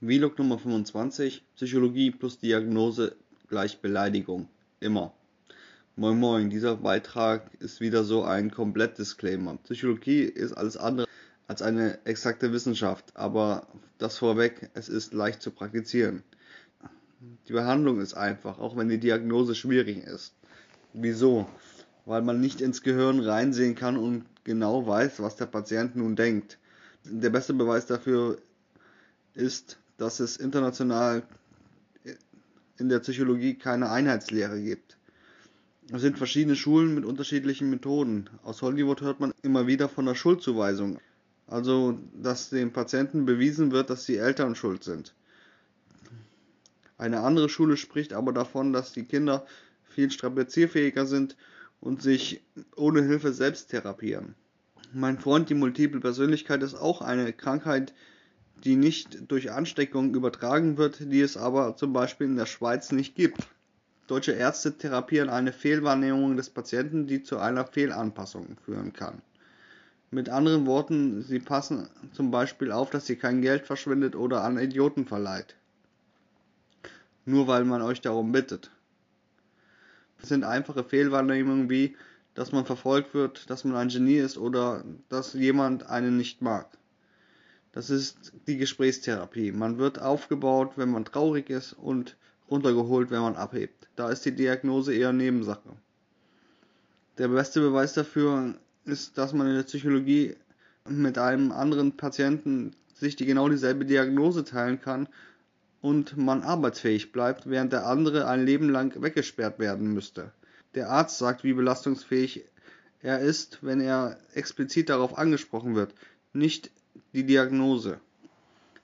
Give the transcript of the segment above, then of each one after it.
Vlog Nummer 25 Psychologie plus Diagnose gleich Beleidigung. Immer. Moin Moin, dieser Beitrag ist wieder so ein Komplett-Disclaimer. Psychologie ist alles andere als eine exakte Wissenschaft, aber das vorweg, es ist leicht zu praktizieren. Die Behandlung ist einfach, auch wenn die Diagnose schwierig ist. Wieso? Weil man nicht ins Gehirn reinsehen kann und genau weiß, was der Patient nun denkt. Der beste Beweis dafür ist, dass es international in der Psychologie keine Einheitslehre gibt. Es sind verschiedene Schulen mit unterschiedlichen Methoden. Aus Hollywood hört man immer wieder von der Schuldzuweisung. Also, dass dem Patienten bewiesen wird, dass die Eltern schuld sind. Eine andere Schule spricht aber davon, dass die Kinder viel strapazierfähiger sind und sich ohne Hilfe selbst therapieren. Mein Freund, die multiple Persönlichkeit ist auch eine Krankheit, die nicht durch Ansteckung übertragen wird, die es aber zum Beispiel in der Schweiz nicht gibt. Deutsche Ärzte therapieren eine Fehlwahrnehmung des Patienten, die zu einer Fehlanpassung führen kann. Mit anderen Worten, sie passen zum Beispiel auf, dass ihr kein Geld verschwendet oder an Idioten verleiht. Nur weil man euch darum bittet. Das sind einfache Fehlwahrnehmungen wie, dass man verfolgt wird, dass man ein Genie ist oder dass jemand einen nicht mag. Das ist die Gesprächstherapie. Man wird aufgebaut, wenn man traurig ist und runtergeholt, wenn man abhebt. Da ist die Diagnose eher Nebensache. Der beste Beweis dafür ist, dass man in der Psychologie mit einem anderen Patienten sich die genau dieselbe Diagnose teilen kann und man arbeitsfähig bleibt, während der andere ein Leben lang weggesperrt werden müsste. Der Arzt sagt, wie belastungsfähig er ist, wenn er explizit darauf angesprochen wird, nicht die Diagnose.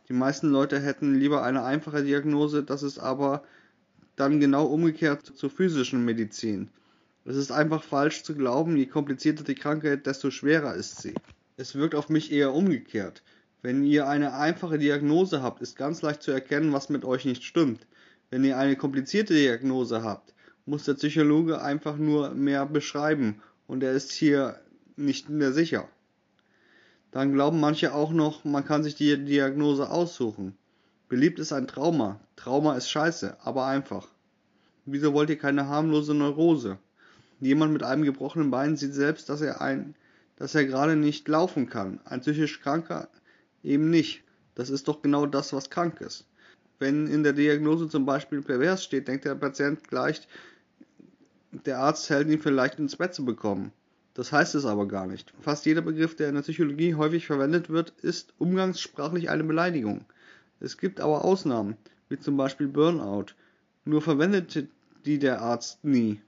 Die meisten Leute hätten lieber eine einfache Diagnose, das ist aber dann genau umgekehrt zur physischen Medizin. Es ist einfach falsch zu glauben, je komplizierter die Krankheit, desto schwerer ist sie. Es wirkt auf mich eher umgekehrt. Wenn ihr eine einfache Diagnose habt, ist ganz leicht zu erkennen, was mit euch nicht stimmt. Wenn ihr eine komplizierte Diagnose habt, muss der Psychologe einfach nur mehr beschreiben und er ist hier nicht mehr sicher. Dann glauben manche auch noch, man kann sich die Diagnose aussuchen. Beliebt ist ein Trauma. Trauma ist scheiße, aber einfach. Wieso wollt ihr keine harmlose Neurose? Jemand mit einem gebrochenen Bein sieht selbst, dass er ein, dass er gerade nicht laufen kann. Ein psychisch Kranker eben nicht. Das ist doch genau das, was krank ist. Wenn in der Diagnose zum Beispiel pervers steht, denkt der Patient gleich, der Arzt hält ihn vielleicht ins Bett zu bekommen. Das heißt es aber gar nicht. Fast jeder Begriff, der in der Psychologie häufig verwendet wird, ist umgangssprachlich eine Beleidigung. Es gibt aber Ausnahmen, wie zum Beispiel Burnout. Nur verwendet die der Arzt nie.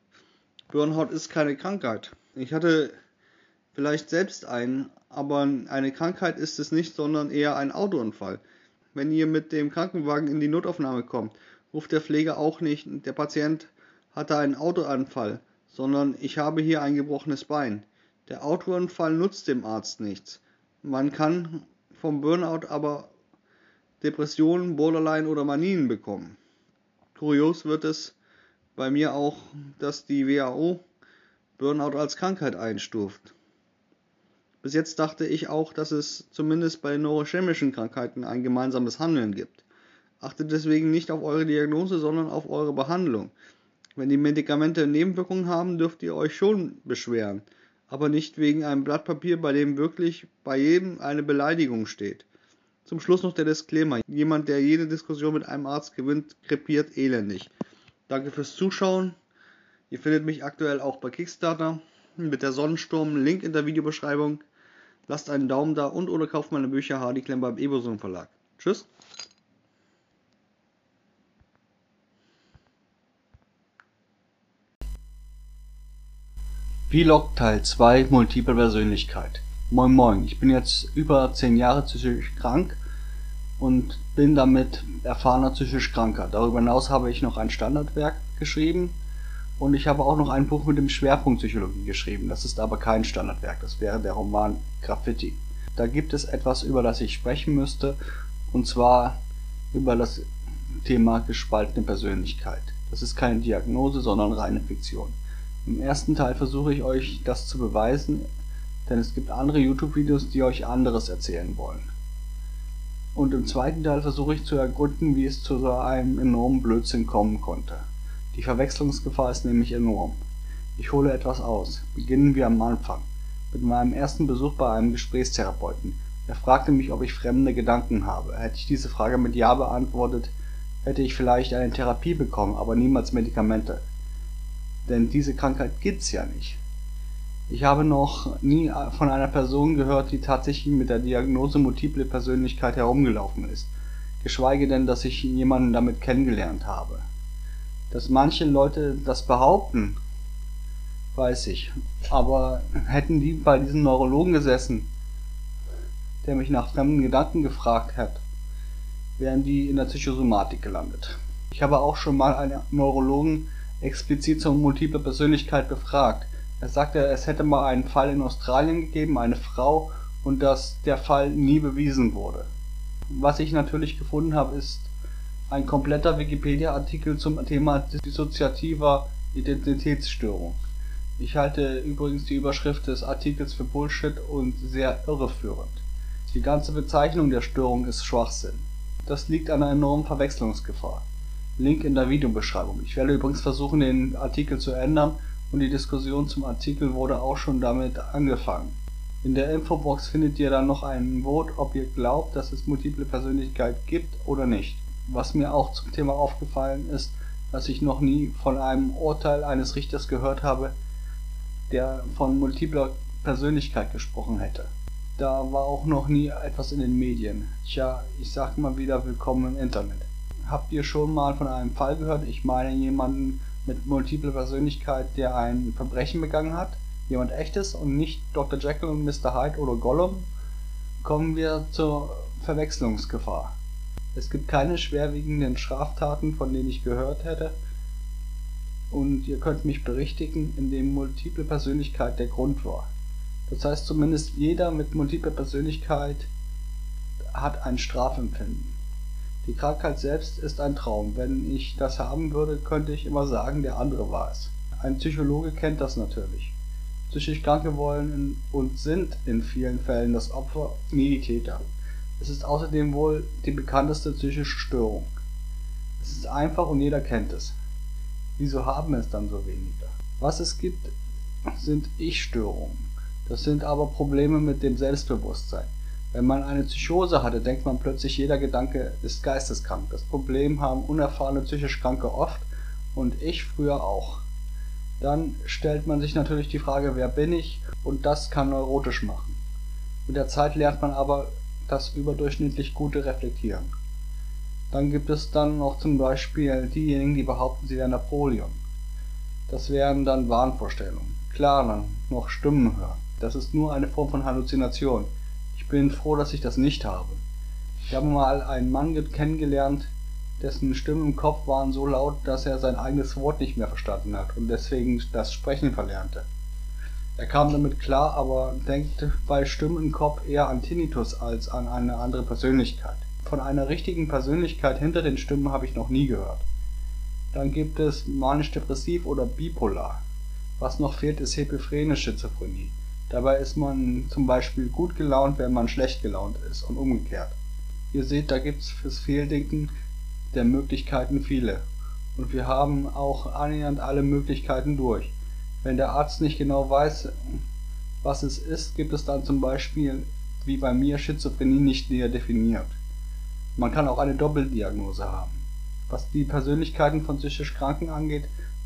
Burnout ist keine Krankheit. Ich hatte vielleicht selbst einen, aber eine Krankheit ist es nicht, sondern eher ein Autounfall. Wenn ihr mit dem Krankenwagen in die Notaufnahme kommt, ruft der Pfleger auch nicht, der Patient hatte einen Autounfall, sondern ich habe hier ein gebrochenes Bein. Der Autounfall nutzt dem Arzt nichts. Man kann vom Burnout aber Depressionen, Borderline oder Manien bekommen. Kurios wird es bei mir auch, dass die WHO Burnout als Krankheit einstuft. Bis jetzt dachte ich auch, dass es zumindest bei neurochemischen Krankheiten ein gemeinsames Handeln gibt. Achtet deswegen nicht auf eure Diagnose, sondern auf eure Behandlung. Wenn die Medikamente Nebenwirkungen haben, dürft ihr euch schon beschweren, aber nicht wegen einem Blatt Papier, bei dem wirklich bei jedem eine Beleidigung steht. Zum Schluss noch der Disclaimer. Jemand, der jede Diskussion mit einem Arzt gewinnt, krepiert elendig. Danke fürs Zuschauen. Ihr findet mich aktuell auch bei Kickstarter mit der Sonnensturm. Link in der Videobeschreibung. Lasst einen Daumen da und oder kauft meine Bücher Hardy Klemm beim Eboson Verlag. Tschüss. Vlog Teil 2 Multiple Persönlichkeit. Moin Moin, ich bin jetzt über 10 Jahre psychisch krank und bin damit erfahrener psychisch Kranker. Darüber hinaus habe ich noch ein Standardwerk geschrieben und ich habe auch noch ein Buch mit dem Schwerpunkt Psychologie geschrieben. Das ist aber kein Standardwerk, das wäre der Roman Graffiti. Da gibt es etwas, über das ich sprechen müsste und zwar über das Thema gespaltene Persönlichkeit. Das ist keine Diagnose, sondern reine Fiktion. Im ersten Teil versuche ich euch das zu beweisen, denn es gibt andere YouTube-Videos, die euch anderes erzählen wollen. Und im zweiten Teil versuche ich zu ergründen, wie es zu so einem enormen Blödsinn kommen konnte. Die Verwechslungsgefahr ist nämlich enorm. Ich hole etwas aus. Beginnen wir am Anfang. Mit meinem ersten Besuch bei einem Gesprächstherapeuten. Er fragte mich, ob ich fremde Gedanken habe. Hätte ich diese Frage mit Ja beantwortet, hätte ich vielleicht eine Therapie bekommen, aber niemals Medikamente. Denn diese Krankheit gibt's ja nicht. Ich habe noch nie von einer Person gehört, die tatsächlich mit der Diagnose multiple Persönlichkeit herumgelaufen ist, geschweige denn, dass ich jemanden damit kennengelernt habe. Dass manche Leute das behaupten, weiß ich. Aber hätten die bei diesem Neurologen gesessen, der mich nach fremden Gedanken gefragt hat, wären die in der Psychosomatik gelandet. Ich habe auch schon mal einen Neurologen explizit zur multiple Persönlichkeit befragt. Er sagte, es hätte mal einen Fall in Australien gegeben, eine Frau, und dass der Fall nie bewiesen wurde. Was ich natürlich gefunden habe, ist ein kompletter Wikipedia-Artikel zum Thema dissoziativer Identitätsstörung. Ich halte übrigens die Überschrift des Artikels für Bullshit und sehr irreführend. Die ganze Bezeichnung der Störung ist Schwachsinn. Das liegt an einer enormen Verwechslungsgefahr. Link in der Videobeschreibung. Ich werde übrigens versuchen, den Artikel zu ändern und die Diskussion zum Artikel wurde auch schon damit angefangen. In der Infobox findet ihr dann noch ein Vote, ob ihr glaubt, dass es multiple Persönlichkeit gibt oder nicht. Was mir auch zum Thema aufgefallen ist, dass ich noch nie von einem Urteil eines Richters gehört habe, der von multipler Persönlichkeit gesprochen hätte. Da war auch noch nie etwas in den Medien. Tja, ich sag mal wieder willkommen im Internet. Habt ihr schon mal von einem Fall gehört? Ich meine jemanden mit multipler Persönlichkeit, der ein Verbrechen begangen hat? Jemand echtes und nicht Dr. Jekyll und Mr. Hyde oder Gollum? Kommen wir zur Verwechslungsgefahr. Es gibt keine schwerwiegenden Straftaten, von denen ich gehört hätte, und ihr könnt mich berichtigen, in dem multiple Persönlichkeit der Grund war. Das heißt zumindest jeder mit multipler Persönlichkeit hat ein Strafempfinden. Die Krankheit selbst ist ein Traum. Wenn ich das haben würde, könnte ich immer sagen, der andere war es. Ein Psychologe kennt das natürlich. Psychisch Kranke wollen und sind in vielen Fällen das Opfer, nie die Täter. Es ist außerdem wohl die bekannteste psychische Störung. Es ist einfach und jeder kennt es. Wieso haben es dann so wenige? Was es gibt, sind Ich-Störungen. Das sind aber Probleme mit dem Selbstbewusstsein. Wenn man eine Psychose hatte, denkt man plötzlich, jeder Gedanke ist geisteskrank. Das Problem haben unerfahrene psychisch Kranke oft und ich früher auch. Dann stellt man sich natürlich die Frage, wer bin ich? Und das kann neurotisch machen. Mit der Zeit lernt man aber das überdurchschnittlich gute Reflektieren. Dann gibt es dann noch zum Beispiel diejenigen, die behaupten, sie wären Napoleon. Das wären dann Wahnvorstellungen. Klar, dann noch Stimmen hören. Das ist nur eine Form von Halluzination. Ich bin froh, dass ich das nicht habe. Ich habe mal einen Mann kennengelernt, dessen Stimmen im Kopf waren so laut, dass er sein eigenes Wort nicht mehr verstanden hat und deswegen das Sprechen verlernte. Er kam damit klar, aber denkt bei Stimmen im Kopf eher an Tinnitus als an eine andere Persönlichkeit. Von einer richtigen Persönlichkeit hinter den Stimmen habe ich noch nie gehört. Dann gibt es manisch-depressiv oder bipolar. Was noch fehlt, ist hebephrene Schizophrenie. Dabei ist man zum Beispiel gut gelaunt, wenn man schlecht gelaunt ist und umgekehrt. Ihr seht, da gibt es fürs Fehldenken der Möglichkeiten viele. Und wir haben auch annähernd alle Möglichkeiten durch. Wenn der Arzt nicht genau weiß, was es ist, gibt es dann zum Beispiel, wie bei mir, Schizophrenie nicht näher definiert. Man kann auch eine Doppeldiagnose haben. Was die Persönlichkeiten von psychisch Kranken angeht,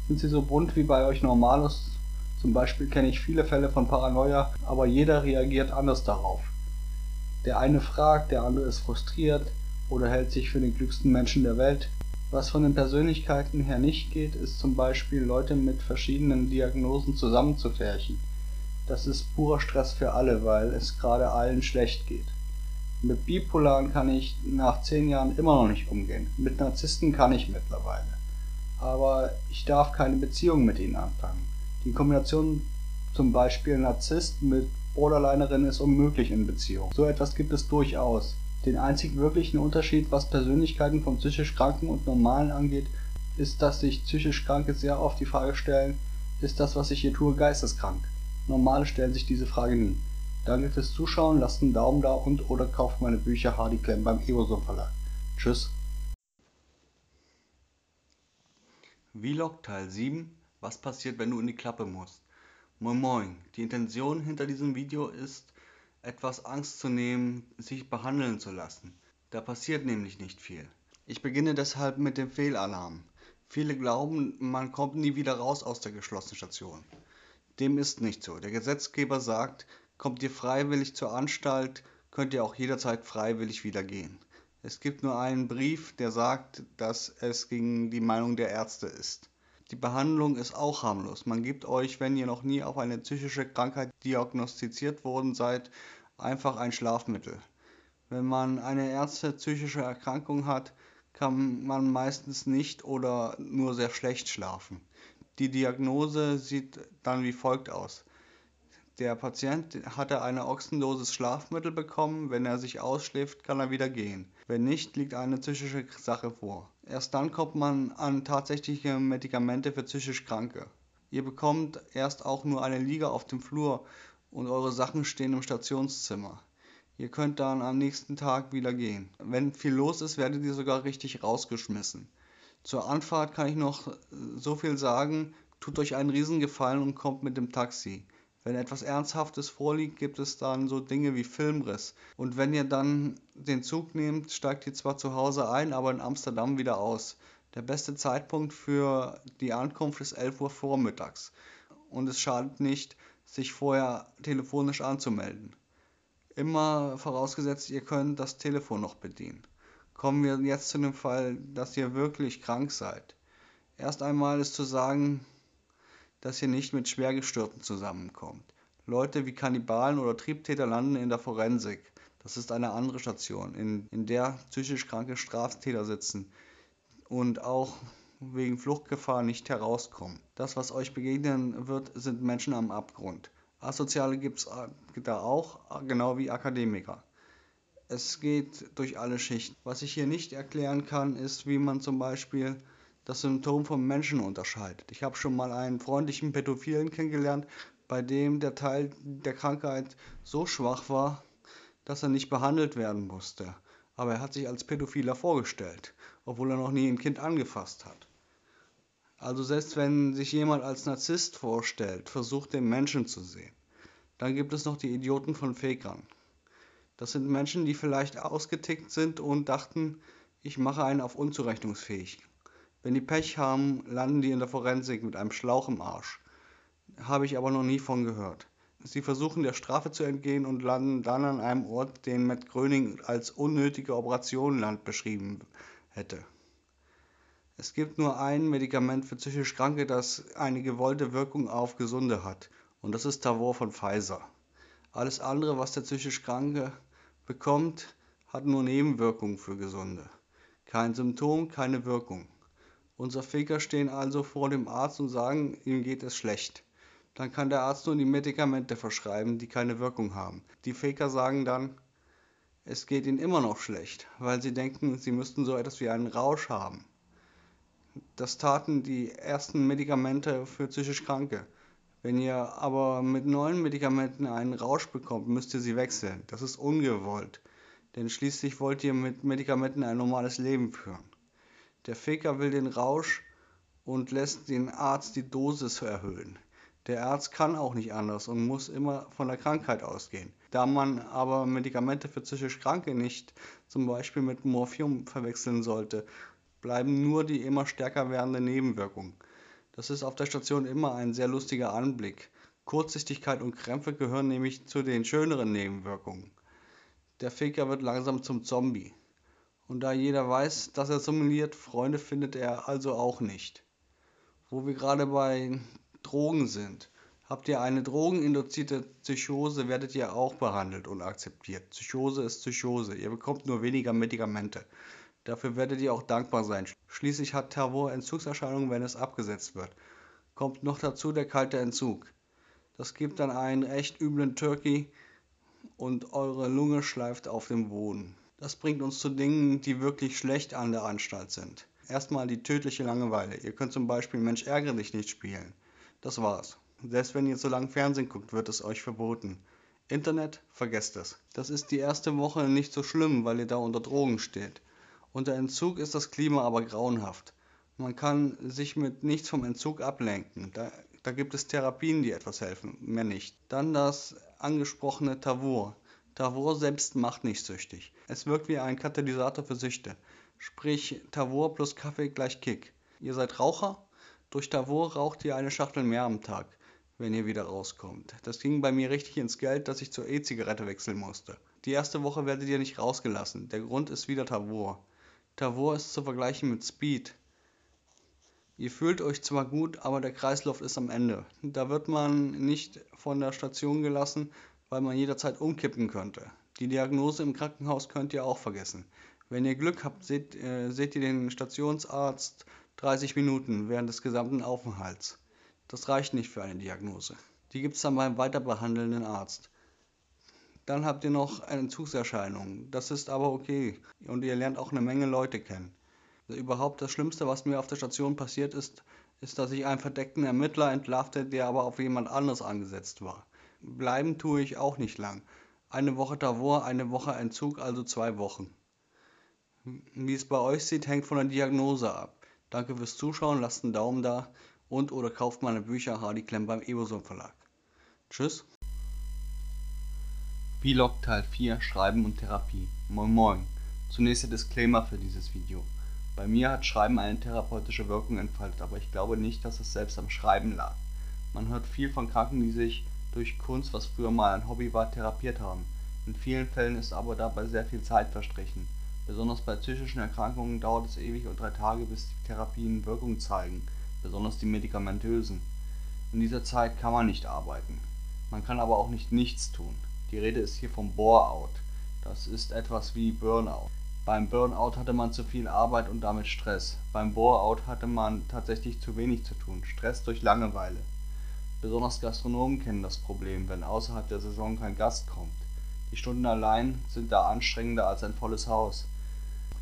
sind sie so bunt wie bei euch Normalos. Zum Beispiel kenne ich viele Fälle von Paranoia, aber jeder reagiert anders darauf. Der eine fragt, der andere ist frustriert oder hält sich für den klügsten Menschen der Welt. Was von den Persönlichkeiten her nicht geht, ist zum Beispiel Leute mit verschiedenen Diagnosen zusammenzufärchen. Das ist purer Stress für alle, weil es gerade allen schlecht geht. Mit Bipolaren kann ich nach zehn Jahren immer noch nicht umgehen. Mit Narzissten kann ich mittlerweile. Aber ich darf keine Beziehung mit ihnen anfangen. Die Kombination zum Beispiel Narzisst mit Borderlinerin ist unmöglich in Beziehung. So etwas gibt es durchaus. Den einzig wirklichen Unterschied, was Persönlichkeiten von psychisch Kranken und Normalen angeht, ist, dass sich psychisch Kranke sehr oft die Frage stellen, ist das, was ich hier tue, geisteskrank? Normale stellen sich diese Frage nie. Danke fürs Zuschauen, lasst einen Daumen da und oder kauft meine Bücher Hardy Klemm beim Evoson Verlag. Tschüss. Vlog Teil 7 Was passiert, wenn du in die Klappe musst? Moin Moin, die Intention hinter diesem Video ist, etwas Angst zu nehmen, sich behandeln zu lassen. Da passiert nämlich nicht viel. Ich beginne deshalb mit dem Fehlalarm. Viele glauben, man kommt nie wieder raus aus der geschlossenen Station. Dem ist nicht so. Der Gesetzgeber sagt, kommt ihr freiwillig zur Anstalt, könnt ihr auch jederzeit freiwillig wieder gehen. Es gibt nur einen Brief, der sagt, dass es gegen die Meinung der Ärzte ist. Die Behandlung ist auch harmlos. Man gibt euch, wenn ihr noch nie auf eine psychische Krankheit diagnostiziert worden seid, einfach ein Schlafmittel. Wenn man eine ernste psychische Erkrankung hat, kann man meistens nicht oder nur sehr schlecht schlafen. Die Diagnose sieht dann wie folgt aus. Der Patient hatte eine Ochsendosis Schlafmittel bekommen, wenn er sich ausschläft, kann er wieder gehen. Wenn nicht, liegt eine psychische Sache vor. Erst dann kommt man an tatsächliche Medikamente für psychisch Kranke. Ihr bekommt erst auch nur eine Liege auf dem Flur und eure Sachen stehen im Stationszimmer. Ihr könnt dann am nächsten Tag wieder gehen. Wenn viel los ist, werdet ihr sogar richtig rausgeschmissen. Zur Anfahrt kann ich noch so viel sagen, tut euch einen Riesengefallen und kommt mit dem Taxi. Wenn etwas Ernsthaftes vorliegt, gibt es dann so Dinge wie Filmriss. Und wenn ihr dann den Zug nehmt, steigt ihr zwar zu Hause ein, aber in Amsterdam wieder aus. Der beste Zeitpunkt für die Ankunft ist 11 Uhr vormittags. Und es schadet nicht, sich vorher telefonisch anzumelden. Immer vorausgesetzt, ihr könnt das Telefon noch bedienen. Kommen wir jetzt zu dem Fall, dass ihr wirklich krank seid. Erst einmal ist zu sagen, dass ihr nicht mit Schwergestörten zusammenkommt. Leute wie Kannibalen oder Triebtäter landen in der Forensik. Das ist eine andere Station, in, in der psychisch kranke Straftäter sitzen und auch wegen Fluchtgefahr nicht herauskommen. Das, was euch begegnen wird, sind Menschen am Abgrund. Asoziale gibt es äh, da auch, genau wie Akademiker. Es geht durch alle Schichten. Was ich hier nicht erklären kann, ist, wie man zum Beispiel das Symptom vom Menschen unterscheidet. Ich habe schon mal einen freundlichen Pädophilen kennengelernt, bei dem der Teil der Krankheit so schwach war, dass er nicht behandelt werden musste. Aber er hat sich als Pädophiler vorgestellt, obwohl er noch nie ein Kind angefasst hat. Also selbst wenn sich jemand als Narzisst vorstellt, versucht den Menschen zu sehen. Dann gibt es noch die Idioten von Fakern. Das sind Menschen, die vielleicht ausgetickt sind und dachten, ich mache einen auf unzurechnungsfähig. Wenn die Pech haben, landen die in der Forensik mit einem Schlauch im Arsch. Habe ich aber noch nie von gehört. Sie versuchen der Strafe zu entgehen und landen dann an einem Ort, den Matt Gröning als unnötige Operationenland beschrieben hätte. Es gibt nur ein Medikament für psychisch Kranke, das eine gewollte Wirkung auf Gesunde hat. Und das ist Tavor von Pfizer. Alles andere, was der psychisch Kranke bekommt, hat nur Nebenwirkungen für Gesunde. Kein Symptom, keine Wirkung. Unser Faker stehen also vor dem Arzt und sagen, ihm geht es schlecht. Dann kann der Arzt nur die Medikamente verschreiben, die keine Wirkung haben. Die Faker sagen dann, es geht ihnen immer noch schlecht, weil sie denken, sie müssten so etwas wie einen Rausch haben. Das taten die ersten Medikamente für psychisch Kranke. Wenn ihr aber mit neuen Medikamenten einen Rausch bekommt, müsst ihr sie wechseln. Das ist ungewollt. Denn schließlich wollt ihr mit Medikamenten ein normales Leben führen. Der Faker will den Rausch und lässt den Arzt die Dosis erhöhen. Der Arzt kann auch nicht anders und muss immer von der Krankheit ausgehen. Da man aber Medikamente für psychisch Kranke nicht zum Beispiel mit Morphium verwechseln sollte, bleiben nur die immer stärker werdenden Nebenwirkungen. Das ist auf der Station immer ein sehr lustiger Anblick. Kurzsichtigkeit und Krämpfe gehören nämlich zu den schöneren Nebenwirkungen. Der Faker wird langsam zum Zombie. Und da jeder weiß, dass er simuliert, Freunde findet er also auch nicht. Wo wir gerade bei Drogen sind. Habt ihr eine drogeninduzierte Psychose, werdet ihr auch behandelt und akzeptiert. Psychose ist Psychose. Ihr bekommt nur weniger Medikamente. Dafür werdet ihr auch dankbar sein. Schließlich hat Tavor Entzugserscheinungen, wenn es abgesetzt wird. Kommt noch dazu der kalte Entzug. Das gibt dann einen echt üblen Turkey und eure Lunge schleift auf dem Boden. Das bringt uns zu Dingen, die wirklich schlecht an der Anstalt sind. Erstmal die tödliche Langeweile. Ihr könnt zum Beispiel Mensch ärgere dich nicht spielen. Das war's. Selbst wenn ihr zu lang Fernsehen guckt, wird es euch verboten. Internet, vergesst es. Das ist die erste Woche nicht so schlimm, weil ihr da unter Drogen steht. Unter Entzug ist das Klima aber grauenhaft. Man kann sich mit nichts vom Entzug ablenken. Da, da gibt es Therapien, die etwas helfen, mehr nicht. Dann das angesprochene Tavor. Tavor selbst macht nicht süchtig. Es wirkt wie ein Katalysator für Süchte. Sprich, Tavor plus Kaffee gleich Kick. Ihr seid Raucher? Durch Tavor raucht ihr eine Schachtel mehr am Tag, wenn ihr wieder rauskommt. Das ging bei mir richtig ins Geld, dass ich zur E-Zigarette wechseln musste. Die erste Woche werdet ihr nicht rausgelassen. Der Grund ist wieder Tavor. Tavor ist zu vergleichen mit Speed. Ihr fühlt euch zwar gut, aber der Kreislauf ist am Ende. Da wird man nicht von der Station gelassen, weil man jederzeit umkippen könnte. Die Diagnose im Krankenhaus könnt ihr auch vergessen. Wenn ihr Glück habt, seht, äh, seht ihr den Stationsarzt 30 Minuten während des gesamten Aufenthalts. Das reicht nicht für eine Diagnose. Die gibt es dann beim weiterbehandelnden Arzt. Dann habt ihr noch Entzugserscheinungen. Das ist aber okay. Und ihr lernt auch eine Menge Leute kennen. Überhaupt das Schlimmste, was mir auf der Station passiert ist, ist, dass ich einen verdeckten Ermittler entlarvte, der aber auf jemand anderes angesetzt war. Bleiben tue ich auch nicht lang. Eine Woche Tavor, eine Woche Entzug, also zwei Wochen. Wie es bei euch sieht, hängt von der Diagnose ab. Danke fürs Zuschauen, lasst einen Daumen da und oder kauft meine Bücher Hardy Klemm beim Eboson Verlag. Tschüss. Vlog Teil 4 Schreiben und Therapie. Moin Moin. Zunächst der Disclaimer für dieses Video. Bei mir hat Schreiben eine therapeutische Wirkung entfaltet, aber ich glaube nicht, dass es selbst am Schreiben lag. Man hört viel von Kranken, die sich durch Kunst, was früher mal ein Hobby war, therapiert haben. In vielen Fällen ist aber dabei sehr viel Zeit verstrichen. Besonders bei psychischen Erkrankungen dauert es ewig und drei Tage, bis die Therapien Wirkung zeigen, besonders die medikamentösen. In dieser Zeit kann man nicht arbeiten. Man kann aber auch nicht nichts tun. Die Rede ist hier vom Bore-out. Das ist etwas wie Burnout. Beim Burnout hatte man zu viel Arbeit und damit Stress. Beim Bore-out hatte man tatsächlich zu wenig zu tun, Stress durch Langeweile. Besonders Gastronomen kennen das Problem, wenn außerhalb der Saison kein Gast kommt. Die Stunden allein sind da anstrengender als ein volles Haus.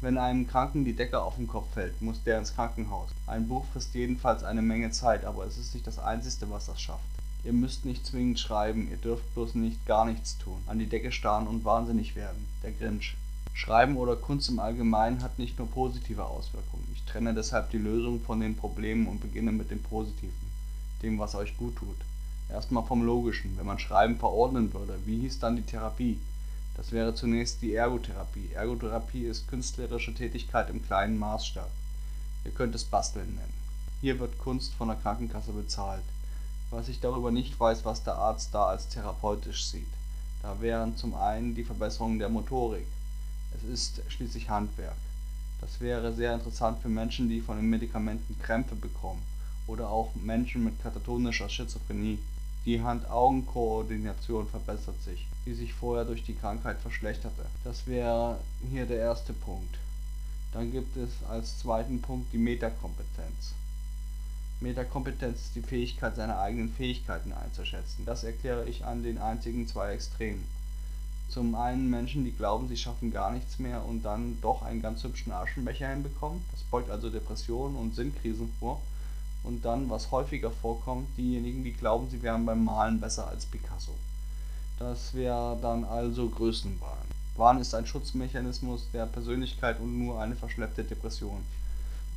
Wenn einem Kranken die Decke auf den Kopf fällt, muss der ins Krankenhaus. Ein Buch frisst jedenfalls eine Menge Zeit, aber es ist nicht das Einzige, was das schafft. Ihr müsst nicht zwingend schreiben, ihr dürft bloß nicht gar nichts tun. An die Decke starren und wahnsinnig werden. Der Grinch. Schreiben oder Kunst im Allgemeinen hat nicht nur positive Auswirkungen. Ich trenne deshalb die Lösung von den Problemen und beginne mit dem Positiven, dem, was euch gut tut. Erstmal vom Logischen. Wenn man Schreiben verordnen würde, wie hieß dann die Therapie? Das wäre zunächst die Ergotherapie. Ergotherapie ist künstlerische Tätigkeit im kleinen Maßstab. Ihr könnt es Basteln nennen. Hier wird Kunst von der Krankenkasse bezahlt. Was ich darüber nicht weiß, was der Arzt da als therapeutisch sieht. Da wären zum einen die Verbesserung der Motorik. Es ist schließlich Handwerk. Das wäre sehr interessant für Menschen, die von den Medikamenten Krämpfe bekommen oder auch Menschen mit katatonischer Schizophrenie. Die Hand-Augen-Koordination verbessert sich, die sich vorher durch die Krankheit verschlechterte. Das wäre hier der erste Punkt. Dann gibt es als zweiten Punkt die Metakompetenz. Metakompetenz ist die Fähigkeit, seine eigenen Fähigkeiten einzuschätzen. Das erkläre ich an den einzigen zwei Extremen. Zum einen Menschen, die glauben, sie schaffen gar nichts mehr und dann doch einen ganz hübschen Aschenbecher hinbekommen. Das beugt also Depressionen und Sinnkrisen vor und dann, was häufiger vorkommt, diejenigen, die glauben, sie wären beim Malen besser als Picasso. Das wäre dann also Größenwahn. Wahn ist ein Schutzmechanismus der Persönlichkeit und nur eine verschleppte Depression.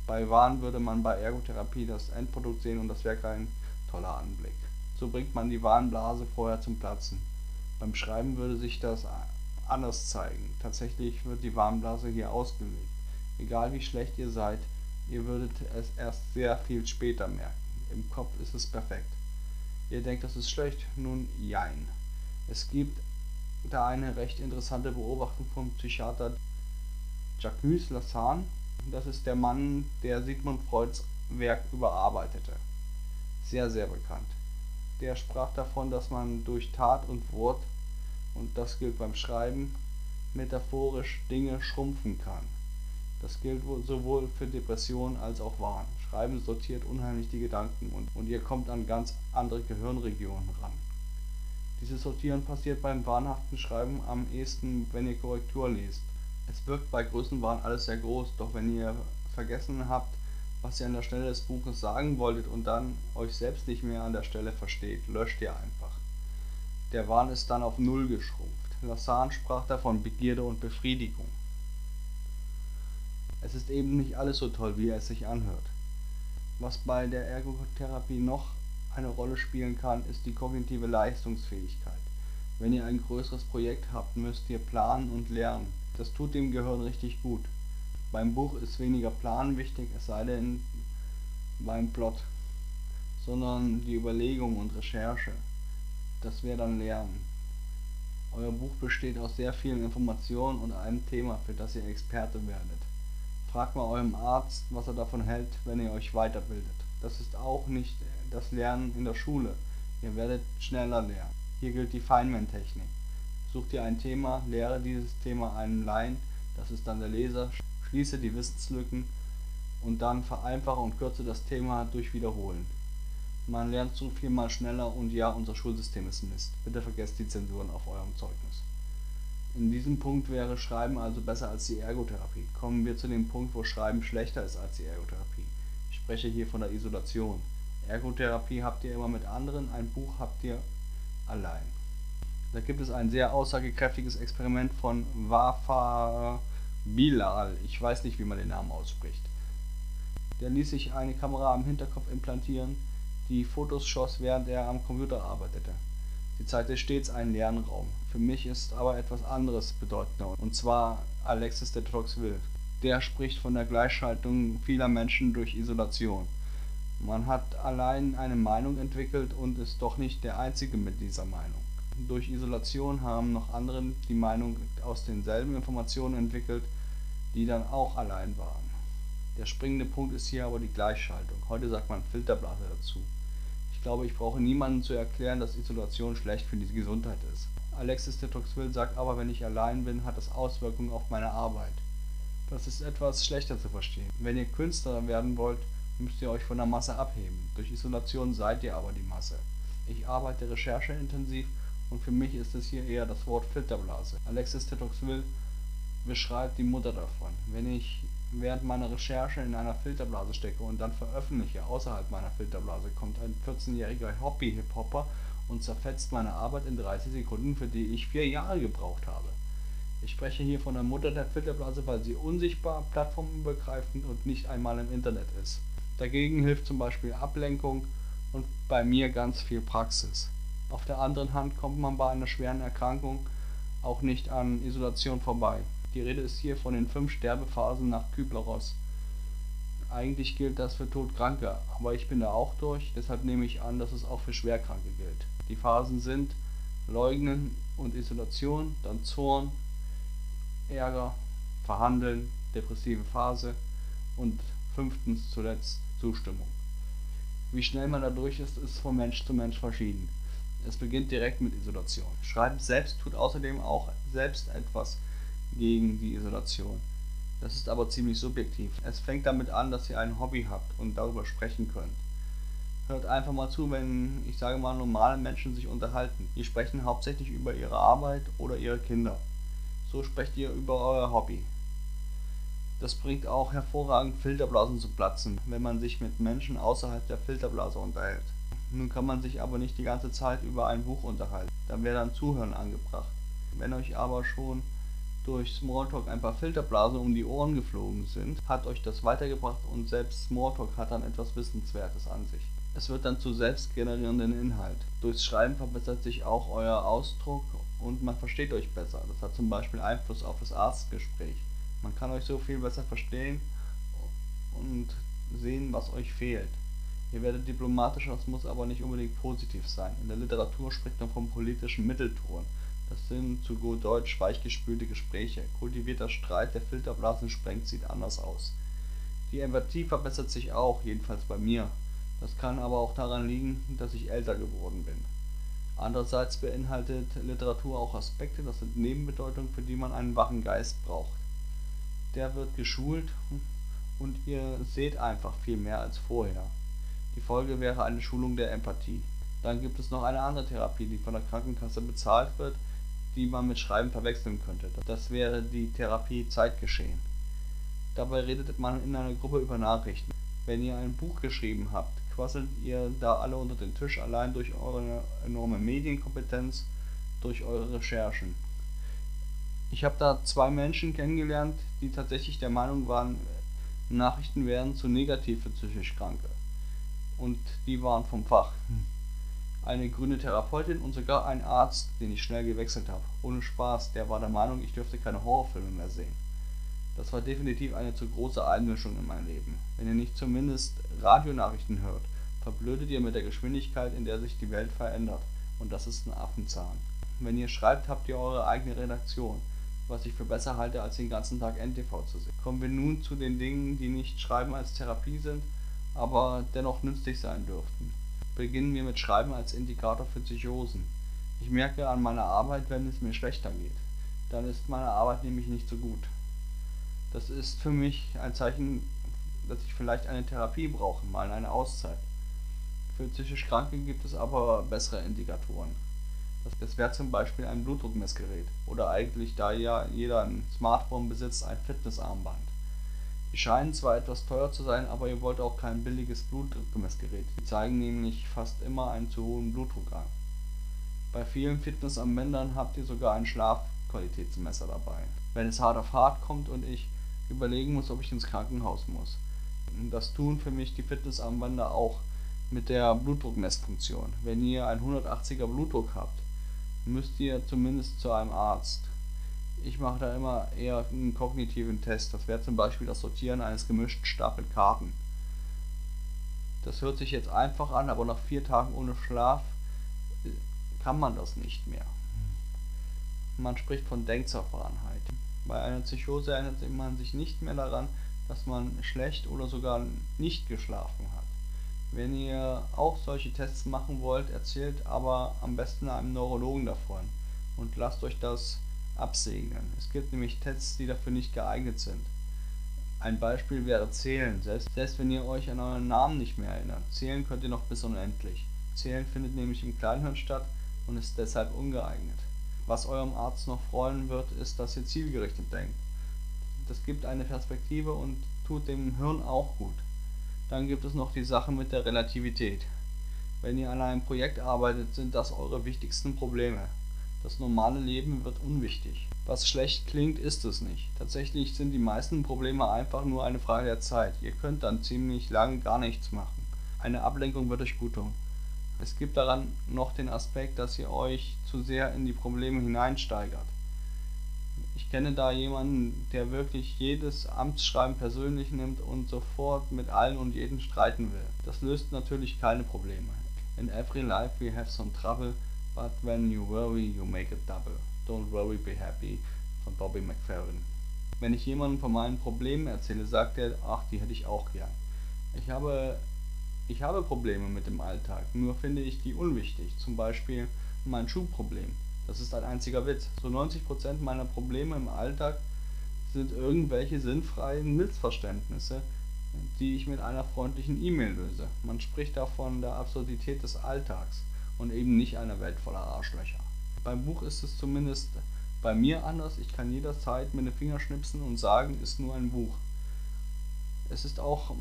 Bei Wahn würde man bei Ergotherapie das Endprodukt sehen und das wäre kein toller Anblick. So bringt man die Warnblase vorher zum Platzen. Beim Schreiben würde sich das anders zeigen. Tatsächlich wird die Warnblase hier ausgelegt. Egal wie schlecht ihr seid, Ihr würdet es erst sehr viel später merken. Im Kopf ist es perfekt. Ihr denkt, das ist schlecht? Nun, jein. Es gibt da eine recht interessante Beobachtung vom Psychiater Jacques Lassagne. Das ist der Mann, der Sigmund Freuds Werk überarbeitete. Sehr, sehr bekannt. Der sprach davon, dass man durch Tat und Wort, und das gilt beim Schreiben, metaphorisch Dinge schrumpfen kann. Das gilt sowohl für Depressionen als auch Wahn. Schreiben sortiert unheimlich die Gedanken und, und ihr kommt an ganz andere Gehirnregionen ran. Dieses Sortieren passiert beim wahnhaften Schreiben am ehesten, wenn ihr Korrektur lest. Es wirkt bei Größenwahn alles sehr groß, doch wenn ihr vergessen habt, was ihr an der Stelle des Buches sagen wolltet und dann euch selbst nicht mehr an der Stelle versteht, löscht ihr einfach. Der Wahn ist dann auf Null geschrumpft. Lassan sprach davon Begierde und Befriedigung. Es ist eben nicht alles so toll, wie es sich anhört. Was bei der Ergotherapie noch eine Rolle spielen kann, ist die kognitive Leistungsfähigkeit. Wenn ihr ein größeres Projekt habt, müsst ihr planen und lernen. Das tut dem Gehirn richtig gut. Beim Buch ist weniger Plan wichtig, es sei denn beim Plot, sondern die Überlegung und Recherche. Das wäre dann Lernen. Euer Buch besteht aus sehr vielen Informationen und einem Thema, für das ihr Experte werdet. Fragt mal eurem Arzt, was er davon hält, wenn ihr euch weiterbildet. Das ist auch nicht das Lernen in der Schule. Ihr werdet schneller lernen. Hier gilt die Feynman-Technik. Such dir ein Thema, lehre dieses Thema einem Laien, das ist dann der Leser, schließe die Wissenslücken und dann vereinfache und kürze das Thema durch Wiederholen. Man lernt so viel mal schneller und ja, unser Schulsystem ist Mist. Bitte vergesst die Zensuren auf eurem Zeugnis. In diesem Punkt wäre Schreiben also besser als die Ergotherapie. Kommen wir zu dem Punkt, wo Schreiben schlechter ist als die Ergotherapie. Ich spreche hier von der Isolation. Ergotherapie habt ihr immer mit anderen, ein Buch habt ihr allein. Da gibt es ein sehr aussagekräftiges Experiment von Wafa Bilal. Ich weiß nicht, wie man den Namen ausspricht. Der ließ sich eine Kamera am Hinterkopf implantieren, die Fotos schoss, während er am Computer arbeitete. Sie zeigte stets einen leeren Raum. Für mich ist aber etwas anderes bedeutender, und zwar Alexis de Tocqueville. Der spricht von der Gleichschaltung vieler Menschen durch Isolation. Man hat allein eine Meinung entwickelt und ist doch nicht der Einzige mit dieser Meinung. Durch Isolation haben noch andere die Meinung aus denselben Informationen entwickelt, die dann auch allein waren. Der springende Punkt ist hier aber die Gleichschaltung. Heute sagt man Filterblase dazu. Ich glaube, ich brauche niemandem zu erklären, dass Isolation schlecht für die Gesundheit ist. Alexis de Tocqueville sagt aber, wenn ich allein bin, hat das Auswirkungen auf meine Arbeit. Das ist etwas schlechter zu verstehen. Wenn ihr Künstler werden wollt, müsst ihr euch von der Masse abheben. Durch Isolation seid ihr aber die Masse. Ich arbeite rechercheintensiv und für mich ist es hier eher das Wort Filterblase. Alexis de Tocqueville beschreibt die Mutter davon. Wenn ich während meiner Recherche in einer Filterblase stecke und dann veröffentliche außerhalb meiner Filterblase, kommt ein 14-jähriger Hobby-Hip-Hopper und zerfetzt meine Arbeit in 30 Sekunden, für die ich vier Jahre gebraucht habe. Ich spreche hier von der Mutter der Filterblase, weil sie unsichtbar, plattformübergreifend und nicht einmal im Internet ist. Dagegen hilft zum Beispiel Ablenkung und bei mir ganz viel Praxis. Auf der anderen Hand kommt man bei einer schweren Erkrankung auch nicht an Isolation vorbei. Die Rede ist hier von den fünf Sterbephasen nach Kübler-Ross. Eigentlich gilt das für Todkranke, aber ich bin da auch durch, deshalb nehme ich an, dass es auch für Schwerkranke gilt. Die Phasen sind Leugnen und Isolation, dann Zorn, Ärger, Verhandeln, depressive Phase und fünftens zuletzt Zustimmung. Wie schnell man da durch ist, ist von Mensch zu Mensch verschieden. Es beginnt direkt mit Isolation. Schreiben selbst tut außerdem auch selbst etwas gegen die Isolation. Das ist aber ziemlich subjektiv. Es fängt damit an, dass ihr ein Hobby habt und darüber sprechen könnt. Hört einfach mal zu, wenn, ich sage mal, normale Menschen sich unterhalten. Die sprechen hauptsächlich über ihre Arbeit oder ihre Kinder. So sprecht ihr über euer Hobby. Das bringt auch hervorragend Filterblasen zu platzen, wenn man sich mit Menschen außerhalb der Filterblase unterhält. Nun kann man sich aber nicht die ganze Zeit über ein Buch unterhalten. Da wäre dann Zuhören angebracht. Wenn euch aber schon durch Smalltalk ein paar Filterblasen um die Ohren geflogen sind, hat euch das weitergebracht und selbst Smalltalk hat dann etwas Wissenswertes an sich. Es wird dann zu selbstgenerierenden Inhalt. Durchs Schreiben verbessert sich auch euer Ausdruck und man versteht euch besser. Das hat zum Beispiel Einfluss auf das Arztgespräch. Man kann euch so viel besser verstehen und sehen, was euch fehlt. Ihr werdet diplomatischer, das muss aber nicht unbedingt positiv sein. In der Literatur spricht man vom politischen Mittelton. Das sind zu gut Deutsch weichgespülte Gespräche. Kultivierter Streit, der Filterblasen sprengt, sieht anders aus. Die Empathie verbessert sich auch, jedenfalls bei mir. Das kann aber auch daran liegen, dass ich älter geworden bin. Andererseits beinhaltet Literatur auch Aspekte, das sind Nebenbedeutungen, für die man einen wachen Geist braucht. Der wird geschult und ihr seht einfach viel mehr als vorher. Die Folge wäre eine Schulung der Empathie. Dann gibt es noch eine andere Therapie, die von der Krankenkasse bezahlt wird, die man mit Schreiben verwechseln könnte. Das wäre die Therapie Zeitgeschehen. Dabei redet man in einer Gruppe über Nachrichten. Wenn ihr ein Buch geschrieben habt, quasselt ihr da alle unter den Tisch allein durch eure enorme Medienkompetenz durch eure Recherchen. Ich habe da zwei Menschen kennengelernt, die tatsächlich der Meinung waren, Nachrichten wären zu negativ für psychisch Kranke. Und die waren vom Fach. Eine grüne Therapeutin und sogar ein Arzt, den ich schnell gewechselt habe. Ohne Spaß, der war der Meinung, ich dürfte keine Horrorfilme mehr sehen. Das war definitiv eine zu große Einmischung in mein Leben. Wenn ihr nicht zumindest Radionachrichten hört, verblödet ihr mit der Geschwindigkeit, in der sich die Welt verändert. Und das ist ein Affenzahn. Wenn ihr schreibt, habt ihr eure eigene Redaktion, was ich für besser halte, als den ganzen Tag NTV zu sehen. Kommen wir nun zu den Dingen, die nicht Schreiben als Therapie sind, aber dennoch nützlich sein dürften. Beginnen wir mit Schreiben als Indikator für Psychosen. Ich merke an meiner Arbeit, wenn es mir schlechter geht. Dann ist meine Arbeit nämlich nicht so gut. Das ist für mich ein Zeichen, dass ich vielleicht eine Therapie brauche, mal eine Auszeit. Für psychisch Kranke gibt es aber bessere Indikatoren. Das, wäre zum Beispiel ein Blutdruckmessgerät oder eigentlich, da ja jeder ein Smartphone besitzt, ein Fitnessarmband. Die scheinen zwar etwas teuer zu sein, aber ihr wollt auch kein billiges Blutdruckmessgerät. Die zeigen nämlich fast immer einen zu hohen Blutdruck an. Bei vielen Fitnessarmbändern habt ihr sogar ein Schlafqualitätsmesser dabei. Wenn es hart auf hart kommt und ich überlegen muss, ob ich ins Krankenhaus muss. Das tun für mich die Fitnessarmbänder auch mit der Blutdruckmessfunktion. Wenn ihr einen 180er Blutdruck habt, müsst ihr zumindest zu einem Arzt. Ich mache da immer eher einen kognitiven Test. Das wäre zum Beispiel das Sortieren eines gemischten Stapel Karten. Das hört sich jetzt einfach an, aber nach vier Tagen ohne Schlaf äh, kann man das nicht mehr. Man spricht von Denkzerfahrenheit. Bei einer Psychose erinnert man sich nicht mehr daran, dass man schlecht oder sogar nicht geschlafen hat. Wenn ihr auch solche Tests machen wollt, erzählt aber am besten einem Neurologen davon und lasst euch das absegnen. Es gibt nämlich Tests, die dafür nicht geeignet sind. Ein Beispiel wäre Zählen, selbst, selbst wenn ihr euch an euren Namen nicht mehr erinnert. Zählen könnt ihr noch bis unendlich. Zählen findet nämlich im Kleinhirn statt und ist deshalb ungeeignet. Was eurem Arzt noch freuen wird, ist, dass ihr zielgerichtet denkt. Das gibt eine Perspektive und tut dem Hirn auch gut. Dann gibt es noch die Sache mit der Relativität. Wenn ihr an einem Projekt arbeitet, sind das eure wichtigsten Probleme. Das normale Leben wird unwichtig. Was schlecht klingt, ist es nicht. Tatsächlich sind die meisten Probleme einfach nur eine Frage der Zeit. Ihr könnt dann ziemlich lange gar nichts machen. Eine Ablenkung wird euch gut tun. Es gibt daran noch den Aspekt, dass ihr euch zu sehr in die Probleme hineinsteigert. Ich kenne da jemanden, der wirklich jedes Amtsschreiben persönlich nimmt und sofort mit allen und jeden streiten will. Das löst natürlich keine Probleme. In every life we have some trouble, but when you worry you make it double. Don't worry, be happy von Bobby McFerrin. Wenn ich jemandem von meinen Problemen erzähle, sagt er, ach, die hätte ich auch gern. Ich habe ich habe Probleme mit dem Alltag, nur finde ich die unwichtig, zum Beispiel mein Schuhproblem. Das ist ein einziger Witz. So 90% meiner Probleme im Alltag sind irgendwelche sinnfreien Missverständnisse, die ich mit einer freundlichen E-Mail löse. Man spricht da von der Absurdität des Alltags und eben nicht einer Welt voller Arschlöcher. Beim Buch ist es zumindest bei mir anders. Ich kann jederzeit mit den Finger schnipsen und sagen, ist nur ein Buch es ist auch,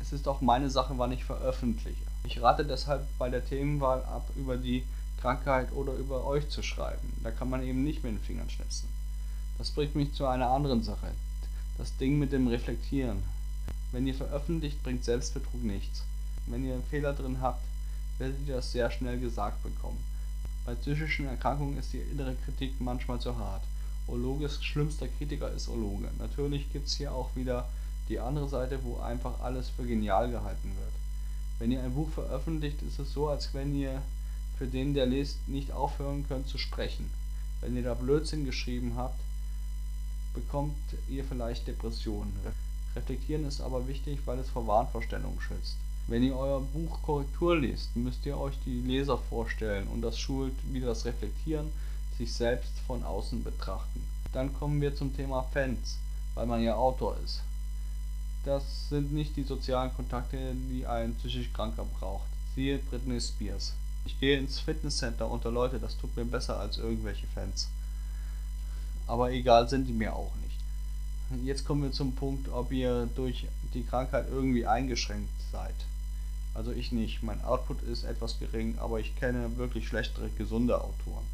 es ist auch meine Sache, wann ich veröffentliche. Ich rate deshalb bei der Themenwahl ab, über die Krankheit oder über euch zu schreiben. Da kann man eben nicht mit den Fingern schnipsen. Das bringt mich zu einer anderen Sache. Das Ding mit dem Reflektieren. Wenn ihr veröffentlicht, bringt Selbstbetrug nichts. Wenn ihr einen Fehler drin habt, werdet ihr das sehr schnell gesagt bekommen. Bei psychischen Erkrankungen ist die innere Kritik manchmal zu hart. Ologes schlimmster Kritiker ist Ologe. Natürlich gibt es hier auch wieder die andere Seite, wo einfach alles für genial gehalten wird. Wenn ihr ein Buch veröffentlicht, ist es so, als wenn ihr für den, der liest, nicht aufhören könnt zu sprechen. Wenn ihr da Blödsinn geschrieben habt, bekommt ihr vielleicht Depressionen. Reflektieren ist aber wichtig, weil es vor Wahnvorstellungen schützt. Wenn ihr euer Buch Korrektur liest, müsst ihr euch die Leser vorstellen und das schult wieder das Reflektieren, sich selbst von außen betrachten. Dann kommen wir zum Thema Fans, weil man ja Autor ist. Das sind nicht die sozialen Kontakte, die ein psychisch Kranker braucht. Siehe Britney Spears. Ich gehe ins Fitnesscenter unter Leute, das tut mir besser als irgendwelche Fans. Aber egal sind die mir auch nicht. Jetzt kommen wir zum Punkt, ob ihr durch die Krankheit irgendwie eingeschränkt seid. Also ich nicht. Mein Output ist etwas gering, aber ich kenne wirklich schlechtere, gesunde Autoren.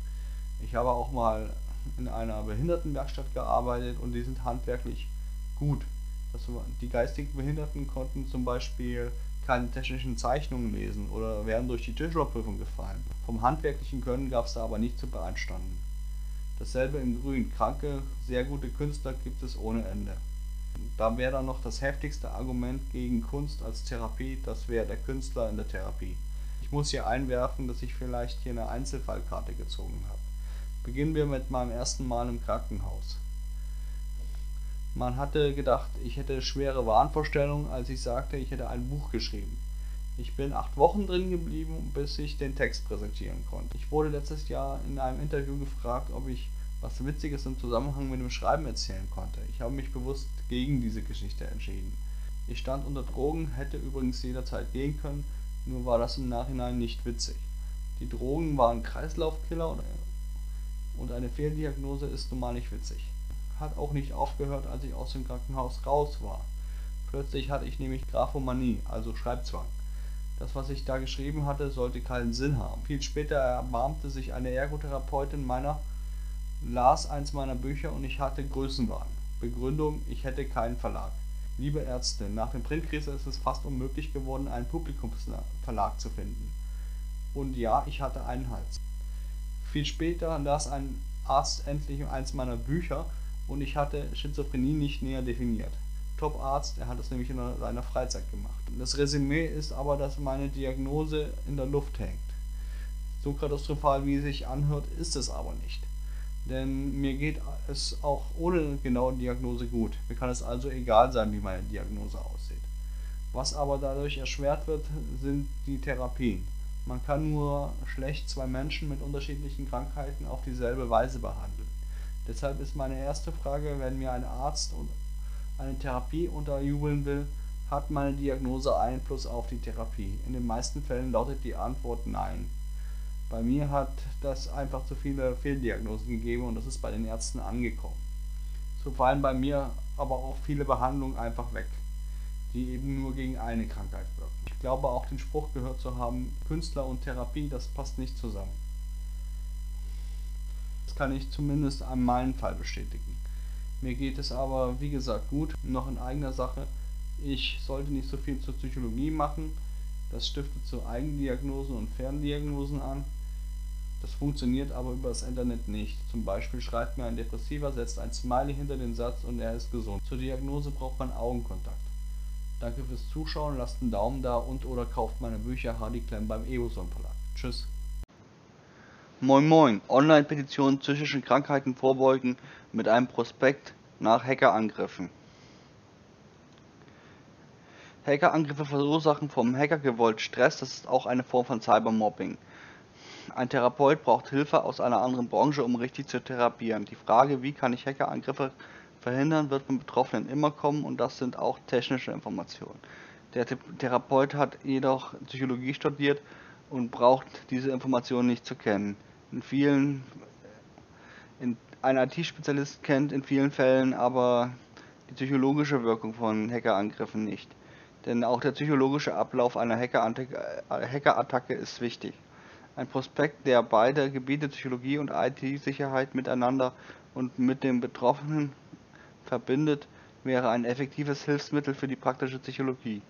Ich habe auch mal in einer Behindertenwerkstatt gearbeitet und die sind handwerklich gut. Das, die geistigen Behinderten konnten zum Beispiel keine technischen Zeichnungen lesen oder wären durch die Tischlerprüfung gefallen. Vom handwerklichen Können gab es da aber nicht zu beanstanden. Dasselbe in Grün. Kranke, sehr gute Künstler gibt es ohne Ende. Da wäre dann noch das heftigste Argument gegen Kunst als Therapie, das wäre der Künstler in der Therapie. Ich muss hier einwerfen, dass ich vielleicht hier eine Einzelfallkarte gezogen habe. Beginnen wir mit meinem ersten Mal im Krankenhaus. Man hatte gedacht, ich hätte schwere Wahnvorstellungen, als ich sagte, ich hätte ein Buch geschrieben. Ich bin acht Wochen drin geblieben, bis ich den Text präsentieren konnte. Ich wurde letztes Jahr in einem Interview gefragt, ob ich was Witziges im Zusammenhang mit dem Schreiben erzählen konnte. Ich habe mich bewusst gegen diese Geschichte entschieden. Ich stand unter Drogen, hätte übrigens jederzeit gehen können, nur war das im Nachhinein nicht witzig. Die Drogen waren Kreislaufkiller und eine Fehldiagnose ist nun mal nicht witzig. Hat auch nicht aufgehört, als ich aus dem Krankenhaus raus war. Plötzlich hatte ich nämlich Graphomanie, also Schreibzwang. Das, was ich da geschrieben hatte, sollte keinen Sinn haben. Viel später erbarmte sich eine Ergotherapeutin meiner, las eins meiner Bücher und ich hatte Größenwahn. Begründung, ich hätte keinen Verlag. Liebe Ärzte, nach dem Printkrise ist es fast unmöglich geworden, einen Publikumsverlag zu finden. Und ja, ich hatte einen Hals. Viel später las ein Arzt endlich eins meiner Bücher und ich hatte Schizophrenie nicht näher definiert. Top-Arzt, er hat das nämlich in seiner Freizeit gemacht. Das Resümee ist aber, dass meine Diagnose in der Luft hängt. So katastrophal wie es sich anhört, ist es aber nicht. Denn mir geht es auch ohne genaue Diagnose gut. Mir kann es also egal sein, wie meine Diagnose aussieht. Was aber dadurch erschwert wird, sind die Therapien. Man kann nur schlecht zwei Menschen mit unterschiedlichen Krankheiten auf dieselbe Weise behandeln. Deshalb ist meine erste Frage, wenn mir ein Arzt eine Therapie unterjubeln will, hat meine Diagnose Einfluss auf die Therapie? In den meisten Fällen lautet die Antwort nein. Bei mir hat das einfach zu viele Fehldiagnosen gegeben und das ist bei den Ärzten angekommen. So fallen bei mir aber auch viele Behandlungen einfach weg, die eben nur gegen eine Krankheit wirken. Ich glaube auch den Spruch gehört zu haben, Künstler und Therapie, das passt nicht zusammen. Kann ich zumindest an meinem Fall bestätigen. Mir geht es aber, wie gesagt, gut, noch in eigener Sache. Ich sollte nicht so viel zur Psychologie machen. Das stiftet zu Eigendiagnosen und Ferndiagnosen an. Das funktioniert aber über das Internet nicht. Zum Beispiel schreibt mir ein Depressiver, setzt ein Smiley hinter den Satz und er ist gesund. Zur Diagnose braucht man Augenkontakt. Danke fürs Zuschauen, lasst einen Daumen da und oder kauft meine Bücher Hardy Klemm beim Eboson Verlag. Tschüss. Moin Moin, Online-Petition psychischen Krankheiten vorbeugen mit einem Prospekt nach Hackerangriffen. Hackerangriffe verursachen vom Hacker gewollt Stress, das ist auch eine Form von Cybermobbing. Ein Therapeut braucht Hilfe aus einer anderen Branche, um richtig zu therapieren. Die Frage, wie kann ich Hackerangriffe verhindern, wird beim Betroffenen immer kommen und das sind auch technische Informationen. Der Therapeut hat jedoch Psychologie studiert und braucht diese Informationen nicht zu kennen. In vielen, in, ein IT-Spezialist kennt in vielen Fällen aber die psychologische Wirkung von Hackerangriffen nicht. Denn auch der psychologische Ablauf einer Hackerattacke ist wichtig. Ein Prospekt, der beide Gebiete Psychologie und IT-Sicherheit miteinander und mit dem Betroffenen verbindet, wäre ein effektives Hilfsmittel für die praktische Psychologie.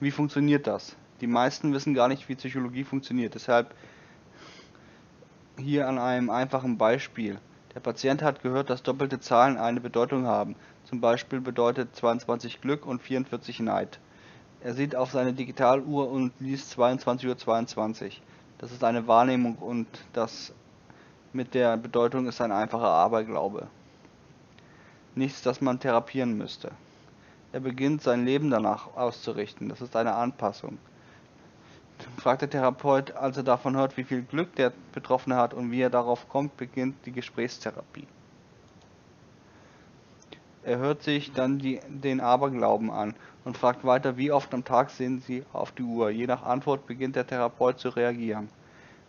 Wie funktioniert das? Die meisten wissen gar nicht, wie Psychologie funktioniert. Deshalb hier an einem einfachen Beispiel. Der Patient hat gehört, dass doppelte Zahlen eine Bedeutung haben. Zum Beispiel bedeutet 22 Glück und 44 Neid. Er sieht auf seine Digitaluhr und liest 22.22 Uhr. 22. Das ist eine Wahrnehmung und das mit der Bedeutung ist ein einfacher Aberglaube. Nichts, das man therapieren müsste. Er beginnt sein Leben danach auszurichten. Das ist eine Anpassung. Fragt der Therapeut, als er davon hört, wie viel Glück der Betroffene hat und wie er darauf kommt, beginnt die Gesprächstherapie. Er hört sich dann die, den Aberglauben an und fragt weiter, wie oft am Tag sehen Sie auf die Uhr. Je nach Antwort beginnt der Therapeut zu reagieren.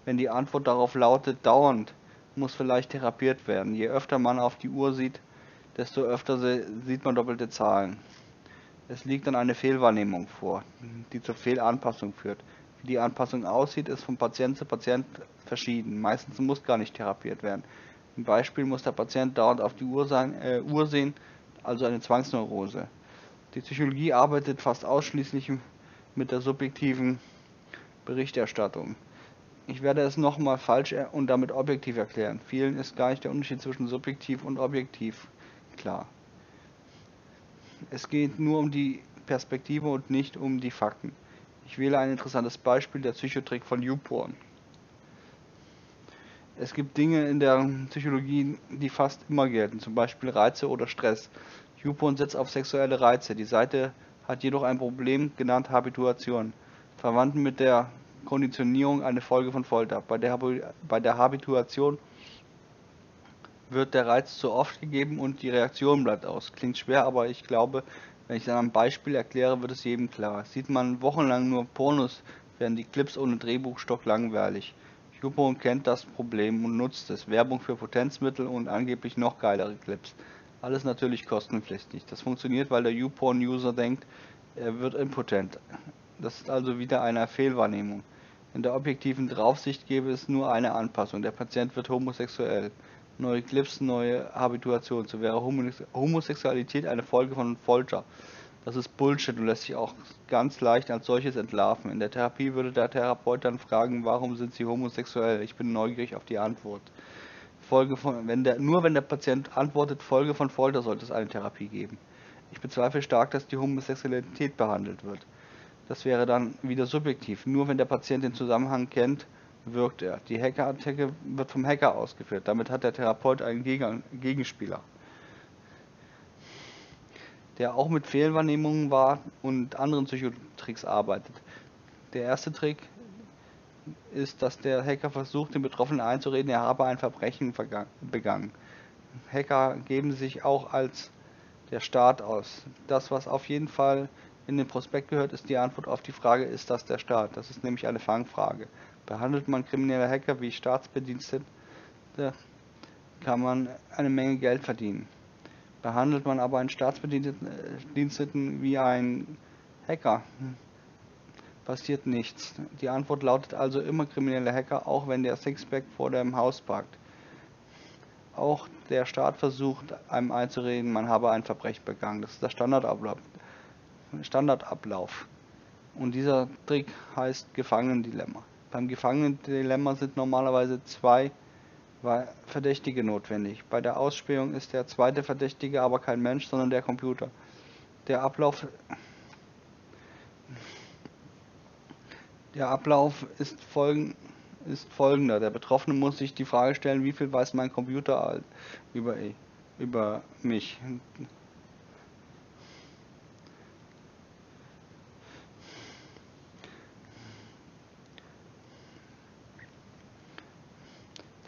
Wenn die Antwort darauf lautet, dauernd, muss vielleicht therapiert werden. Je öfter man auf die Uhr sieht, desto öfter sieht man doppelte Zahlen. Es liegt dann eine Fehlwahrnehmung vor, die zur Fehlanpassung führt. Wie die Anpassung aussieht, ist von Patient zu Patient verschieden. Meistens muss gar nicht therapiert werden. Im Beispiel muss der Patient dauernd auf die Uhr, sein, äh, Uhr sehen, also eine Zwangsneurose. Die Psychologie arbeitet fast ausschließlich mit der subjektiven Berichterstattung. Ich werde es nochmal falsch und damit objektiv erklären. Vielen ist gar nicht der Unterschied zwischen subjektiv und objektiv klar. Es geht nur um die Perspektive und nicht um die Fakten. Ich wähle ein interessantes Beispiel, der Psychotrick von YouPorn. Es gibt Dinge in der Psychologie, die fast immer gelten, zum Beispiel Reize oder Stress. YouPorn setzt auf sexuelle Reize. Die Seite hat jedoch ein Problem, genannt Habituation, verwandt mit der Konditionierung eine Folge von Folter. Bei der, bei der Habituation wird der Reiz zu oft gegeben und die Reaktion bleibt aus. Klingt schwer, aber ich glaube, wenn ich an einem Beispiel erkläre, wird es jedem klar. Sieht man wochenlang nur Pornos, werden die Clips ohne Drehbuch stocklangweilig. YouPorn kennt das Problem und nutzt es. Werbung für Potenzmittel und angeblich noch geilere Clips. Alles natürlich kostenpflichtig. Das funktioniert, weil der YouPorn-User denkt, er wird impotent. Das ist also wieder eine Fehlwahrnehmung. In der objektiven Draufsicht gäbe es nur eine Anpassung. Der Patient wird homosexuell. Neue Clips, neue Habituation. So wäre Homosexualität eine Folge von Folter. Das ist Bullshit und lässt sich auch ganz leicht als solches entlarven. In der Therapie würde der Therapeut dann fragen, warum sind Sie homosexuell? Ich bin neugierig auf die Antwort. Folge von, wenn der, nur wenn der Patient antwortet, Folge von Folter sollte es eine Therapie geben. Ich bezweifle stark, dass die Homosexualität behandelt wird. Das wäre dann wieder subjektiv. Nur wenn der Patient den Zusammenhang kennt, wirkt er. Die Hackerattacke wird vom Hacker ausgeführt. Damit hat der Therapeut einen Gegenspieler, der auch mit Fehlwahrnehmungen war und anderen Psychotricks arbeitet. Der erste Trick ist, dass der Hacker versucht, den Betroffenen einzureden, er habe ein Verbrechen begangen. Hacker geben sich auch als der Staat aus. Das, was auf jeden Fall in den Prospekt gehört, ist die Antwort auf die Frage, ist das der Staat? Das ist nämlich eine Fangfrage. Behandelt man kriminelle Hacker wie Staatsbedienstete, kann man eine Menge Geld verdienen. Behandelt man aber einen Staatsbediensteten wie ein Hacker, passiert nichts. Die Antwort lautet also immer kriminelle Hacker, auch wenn der Sixpack vor dem Haus parkt. Auch der Staat versucht, einem einzureden, man habe ein Verbrechen begangen. Das ist der Standardablauf. Standardablauf. Und dieser Trick heißt Gefangenendilemma. Beim Gefangenendilemma sind normalerweise zwei Verdächtige notwendig. Bei der Ausspähung ist der zweite Verdächtige aber kein Mensch, sondern der Computer. Der Ablauf Der Ablauf ist, folgen, ist folgender. Der Betroffene muss sich die Frage stellen, wie viel weiß mein Computer über, über mich.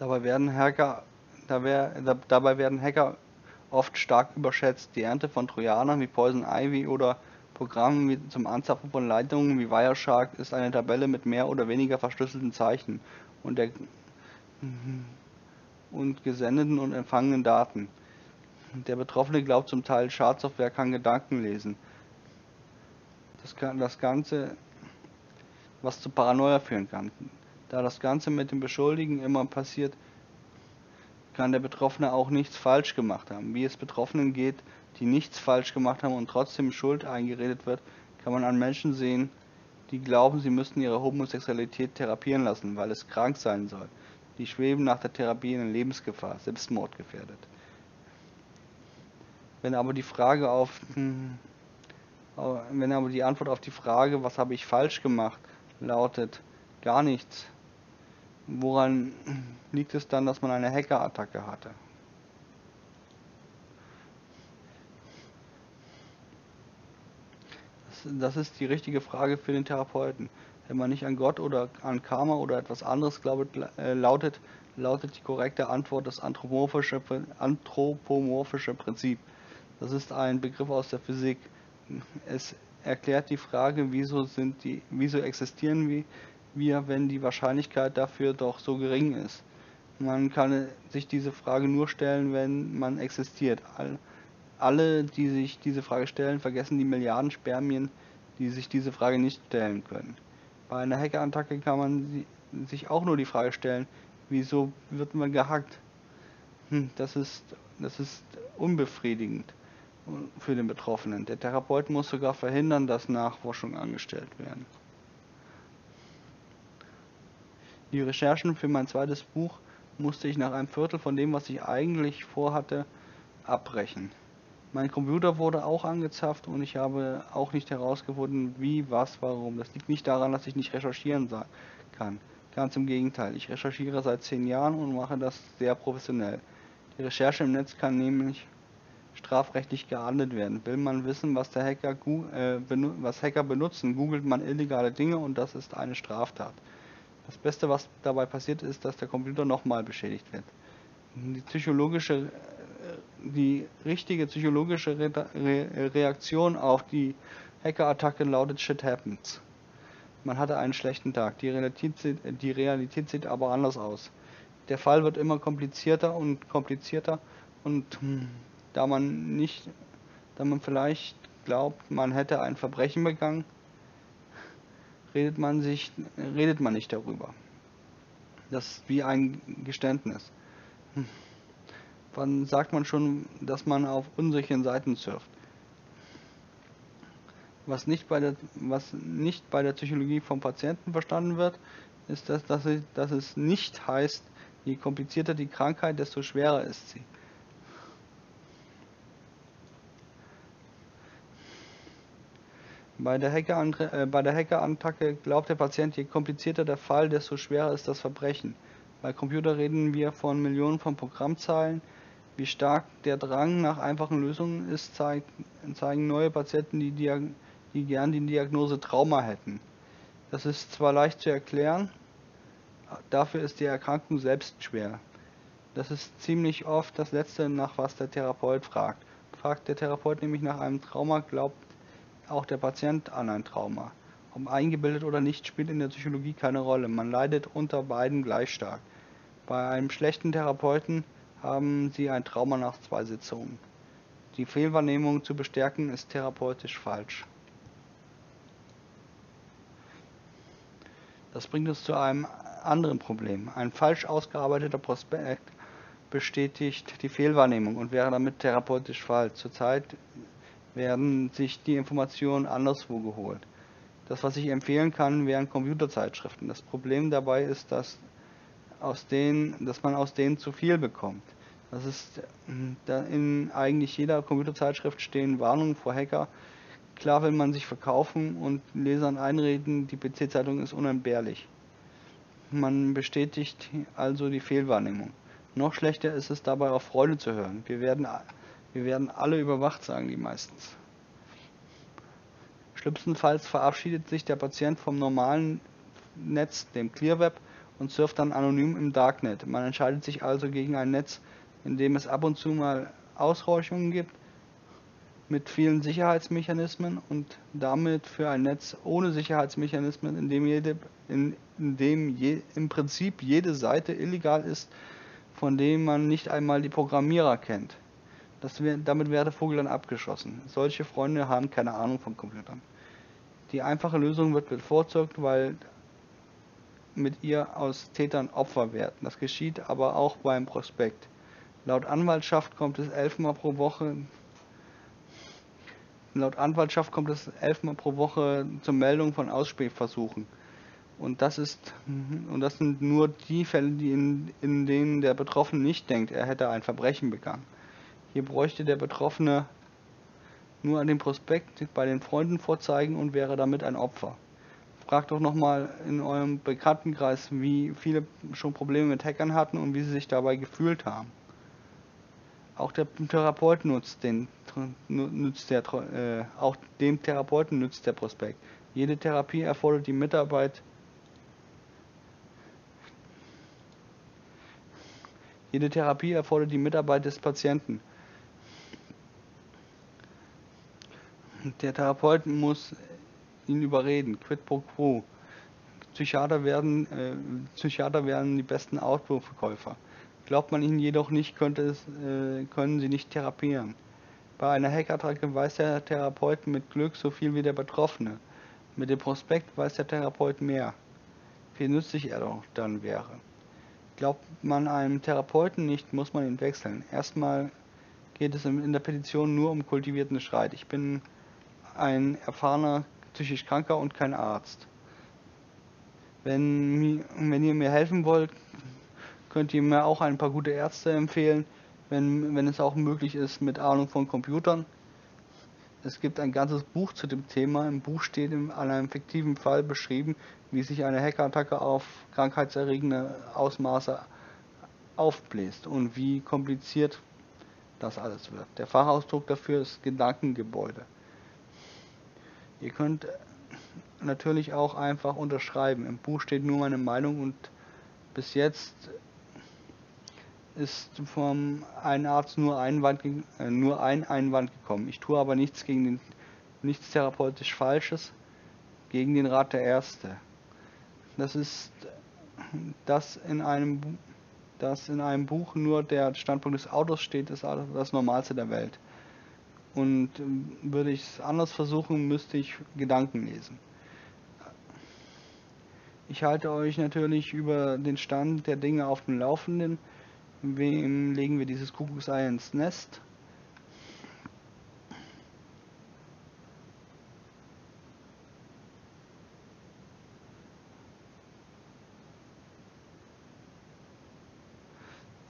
Dabei werden Hacker, dabei werden Hacker oft stark überschätzt. Die Ernte von Trojanern wie Poison Ivy oder Programmen wie zum Anzapfen von Leitungen wie Wireshark ist eine Tabelle mit mehr oder weniger verschlüsselten Zeichen und, der, und gesendeten und empfangenen Daten. Der Betroffene glaubt zum Teil, Schadsoftware kann Gedanken lesen. Das, kann, das Ganze, was zu Paranoia führen kann. Da das Ganze mit dem Beschuldigen immer passiert, kann der Betroffene auch nichts falsch gemacht haben. Wie es Betroffenen geht, die nichts falsch gemacht haben und trotzdem Schuld eingeredet wird, kann man an Menschen sehen, die glauben, sie müssten ihre Homosexualität therapieren lassen, weil es krank sein soll. Die schweben nach der Therapie in Lebensgefahr, selbstmordgefährdet. Wenn aber die Frage auf hm, wenn aber die Antwort auf die Frage, was habe ich falsch gemacht, lautet gar nichts, Woran liegt es dann, dass man eine Hackerattacke hatte? Das, ist die richtige Frage für den Therapeuten. Wenn man nicht an Gott oder an Karma oder etwas anderes glaubt, äh, lautet, lautet die korrekte Antwort das anthropomorphische, anthropomorphische Prinzip. Das ist ein Begriff aus der Physik. Es erklärt die Frage, wieso, sind die, wieso existieren wir, wenn die Wahrscheinlichkeit dafür doch so gering ist? Man kann sich diese Frage nur stellen, wenn man existiert. alle, die sich diese Frage stellen, vergessen die Milliarden Spermien, die sich diese Frage nicht stellen können. Bei einer Hackerattacke kann man sich auch nur die Frage stellen, wieso wird man gehackt? Hm, das ist, das ist unbefriedigend für den Betroffenen. Der Therapeut muss sogar verhindern, dass Nachforschungen angestellt werden. Die Recherchen für mein zweites Buch musste ich nach einem Viertel von dem, was ich eigentlich vorhatte, abbrechen. Mein Computer wurde auch angezapft und ich habe auch nicht herausgefunden, wie, was, warum. Das liegt nicht daran, dass ich nicht recherchieren kann. Ganz im Gegenteil. Ich recherchiere seit zehn Jahren und mache das sehr professionell. Die Recherche im Netz kann nämlich strafrechtlich geahndet werden. Will man wissen, was der Hacker, äh, was Hacker benutzen, googelt man illegale Dinge und das ist eine Straftat. Das Beste, was dabei passiert, ist, dass der Computer nochmal beschädigt wird. Die psychologische, äh, die richtige psychologische Re Re Reaktion auf die Hackerattacke lautet Shit happens. Man hatte einen schlechten Tag. Die Realität, die Realität sieht aber anders aus. Der Fall wird immer komplizierter und komplizierter und hm, da man nicht, da man vielleicht glaubt, man hätte ein Verbrechen begangen, redet man sich, redet man nicht darüber. Das ist wie ein Geständnis. Hm. Wann sagt man schon, dass man auf unsicheren Seiten surft? Was nicht bei der, was nicht bei der Psychologie vom Patienten verstanden wird, ist, dass, dass, es, dass es nicht heißt, je komplizierter die Krankheit, desto schwerer ist sie. Bei der, Hacker, äh, bei der Hackerattacke glaubt der Patient, je komplizierter der Fall, desto schwerer ist das Verbrechen. Bei Computer reden wir von Millionen von Programmzeilen. Wie stark der Drang nach einfachen Lösungen ist, zeigen neue Patienten, die, die gern die Diagnose Trauma hätten. Das ist zwar leicht zu erklären, dafür ist die Erkrankung selbst schwer. Das ist ziemlich oft das Letzte, nach was der Therapeut fragt. Fragt der Therapeut nämlich nach einem Trauma, glaubt auch der Patient an ein Trauma. Ob eingebildet oder nicht, spielt in der Psychologie keine Rolle. Man leidet unter beiden gleich stark. Bei einem schlechten Therapeuten haben Sie ein Trauma nach zwei Sitzungen. Die Fehlwahrnehmung zu bestärken ist therapeutisch falsch. Das bringt uns zu einem anderen Problem. Ein falsch ausgearbeiteter Prospekt bestätigt die Fehlwahrnehmung und wäre damit therapeutisch falsch. Zurzeit werden sich die Informationen anderswo geholt. Das, was ich empfehlen kann, wären Computerzeitschriften. Das Problem dabei ist, dass, aus denen, dass man aus denen zu viel bekommt. Das ist, da in eigentlich jeder Computerzeitschrift stehen Warnungen vor Hacker. Klar will man sich verkaufen und Lesern einreden, die PC-Zeitung ist unentbehrlich. Man bestätigt also die Fehlwahrnehmung. Noch schlechter ist es dabei auf Freude zu hören. Wir werden wir werden alle überwacht, sagen die meistens. Schlimmstenfalls verabschiedet sich der Patient vom normalen Netz, dem Clearweb, und surft dann anonym im Darknet. Man entscheidet sich also gegen ein Netz, in dem es ab und zu mal Ausräuchungen gibt, mit vielen Sicherheitsmechanismen und damit für ein Netz ohne Sicherheitsmechanismen, in dem, jede, in, in dem je, im Prinzip jede Seite illegal ist, von dem man nicht einmal die Programmierer kennt. Das wär, damit wäre der Vogel dann abgeschossen. Solche Freunde haben keine Ahnung von Computern. Die einfache Lösung wird bevorzugt, weil mit ihr aus Tätern Opfer werden. Das geschieht aber auch beim Prospekt. Laut Anwaltschaft kommt es elfmal pro Woche Laut Anwaltschaft kommt es elfmal pro Woche zur Meldung von Ausspähversuchen. Und das ist und das sind nur die Fälle, die in, in denen der Betroffene nicht denkt, er hätte ein Verbrechen begangen. Hier bräuchte der Betroffene nur an den Prospekt bei den Freunden vorzeigen und wäre damit ein Opfer. Fragt doch nochmal in eurem Bekanntenkreis, wie viele schon Probleme mit Hackern hatten und wie sie sich dabei gefühlt haben. Auch der Therapeut nutzt den nutzt der, äh, auch dem Therapeuten nützt der Prospekt. Jede Therapie erfordert die Mitarbeit Jede Therapie erfordert die Mitarbeit des Patienten. Der Therapeut muss ihn überreden, quid pro quo. Psychiater werden, äh, Psychiater werden die besten Outdoor-Verkäufer. Glaubt man ihnen jedoch nicht, könnte es, äh, können sie nicht therapieren. Bei einer Hackattacke weiß der Therapeut mit Glück so viel wie der Betroffene. Mit dem Prospekt weiß der Therapeut mehr, wie nützlich er doch dann wäre. Glaubt man einem Therapeuten nicht, muss man ihn wechseln. Erstmal geht es in der Petition nur um kultivierten Streit. Ich bin ein erfahrener psychisch Kranker und kein Arzt. Wenn, wenn ihr mir helfen wollt, könnt ihr mir auch ein paar gute Ärzte empfehlen, wenn, wenn es auch möglich ist mit Ahnung von Computern. Es gibt ein ganzes Buch zu dem Thema. Im Buch steht in einem fiktiven Fall beschrieben, wie sich eine Hackerattacke auf krankheitserregende Ausmaße aufbläst und wie kompliziert das alles wird. Der Fachausdruck dafür ist Gedankengebäude. Ihr könnt natürlich auch einfach unterschreiben. Im Buch steht nur meine Meinung und bis jetzt ist vom einen Arzt nur, Einwand, äh, nur ein Einwand gekommen. Ich tue aber nichts gegen den, nichts therapeutisch Falsches gegen den Rat der Erste. Das ist das in einem dass in einem Buch nur der Standpunkt des Autos steht, ist das Normalste der Welt. Und ähm, würde ich es anders versuchen, müsste ich Gedanken lesen. Ich halte euch natürlich über den Stand der Dinge auf dem Laufenden. Wem legen wir dieses Kuckucksei ins Nest?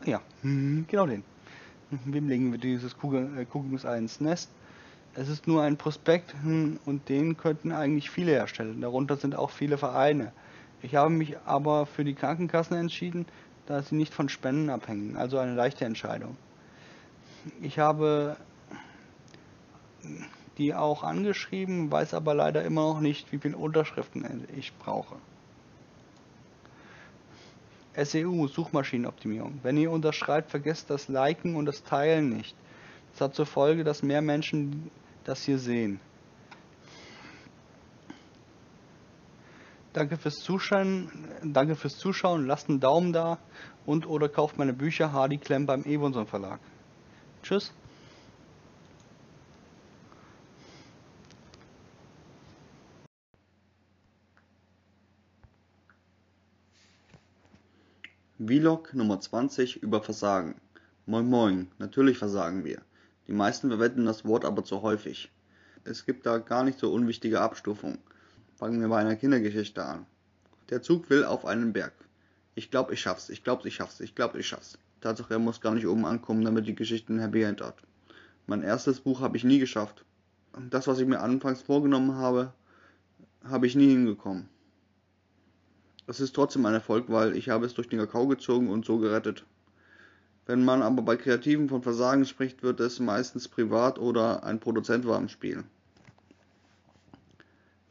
Ja, mhm, genau den. Wem legen wir dieses äh, Kuckucksei ins Nest? Es ist nur ein Prospekt und den könnten eigentlich viele herstellen. Darunter sind auch viele Vereine. Ich habe mich aber für die Krankenkassen entschieden, da sie nicht von Spenden abhängen, also eine leichte Entscheidung. Ich habe die auch angeschrieben, weiß aber leider immer noch nicht, wie viele Unterschriften ich brauche. SEU, Suchmaschinenoptimierung. Wenn ihr unterschreibt, vergesst das Liken und das Teilen nicht. Das hat zur Folge, dass mehr Menschen das hier sehen. Danke fürs Zuschauen, danke fürs Zuschauen, lasst einen Daumen da und oder kauft meine Bücher Hardy Klemm beim Evonson Verlag. Tschüss. Vlog Nummer 20 über Versagen. Moin Moin, natürlich versagen wir. Die meisten verwenden das Wort aber zu häufig. Es gibt da gar nicht so unwichtige Abstufungen. Fangen wir bei einer Kindergeschichte an. Der Zug will auf einen Berg. Ich glaube, ich schaff's. Ich glaube, ich schaff's. Ich glaube, ich schaff's. Tatsache, er muss gar nicht oben ankommen, damit die Geschichte ein Happy End hat. Mein erstes Buch habe ich nie geschafft. Das, was ich mir anfangs vorgenommen habe, habe ich nie hingekommen. Es ist trotzdem ein Erfolg, weil ich habe es durch den Kakao gezogen und so gerettet. Wenn man aber bei Kreativen von Versagen spricht, wird es meistens privat oder ein Produzent war im Spiel.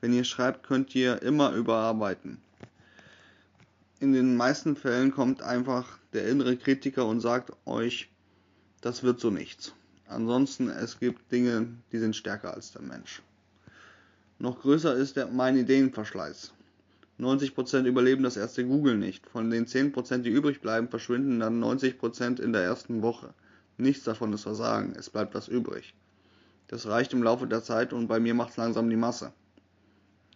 Wenn ihr schreibt, könnt ihr immer überarbeiten. In den meisten Fällen kommt einfach der innere Kritiker und sagt euch, das wird so nichts. Ansonsten, es gibt Dinge, die sind stärker als der Mensch. Noch größer ist der, mein Ideenverschleiß. 90% überleben das erste Google nicht. Von den 10%, die übrig bleiben, verschwinden dann 90% in der ersten Woche. Nichts davon ist Versagen, es bleibt was übrig. Das reicht im Laufe der Zeit und bei mir macht es langsam die Masse.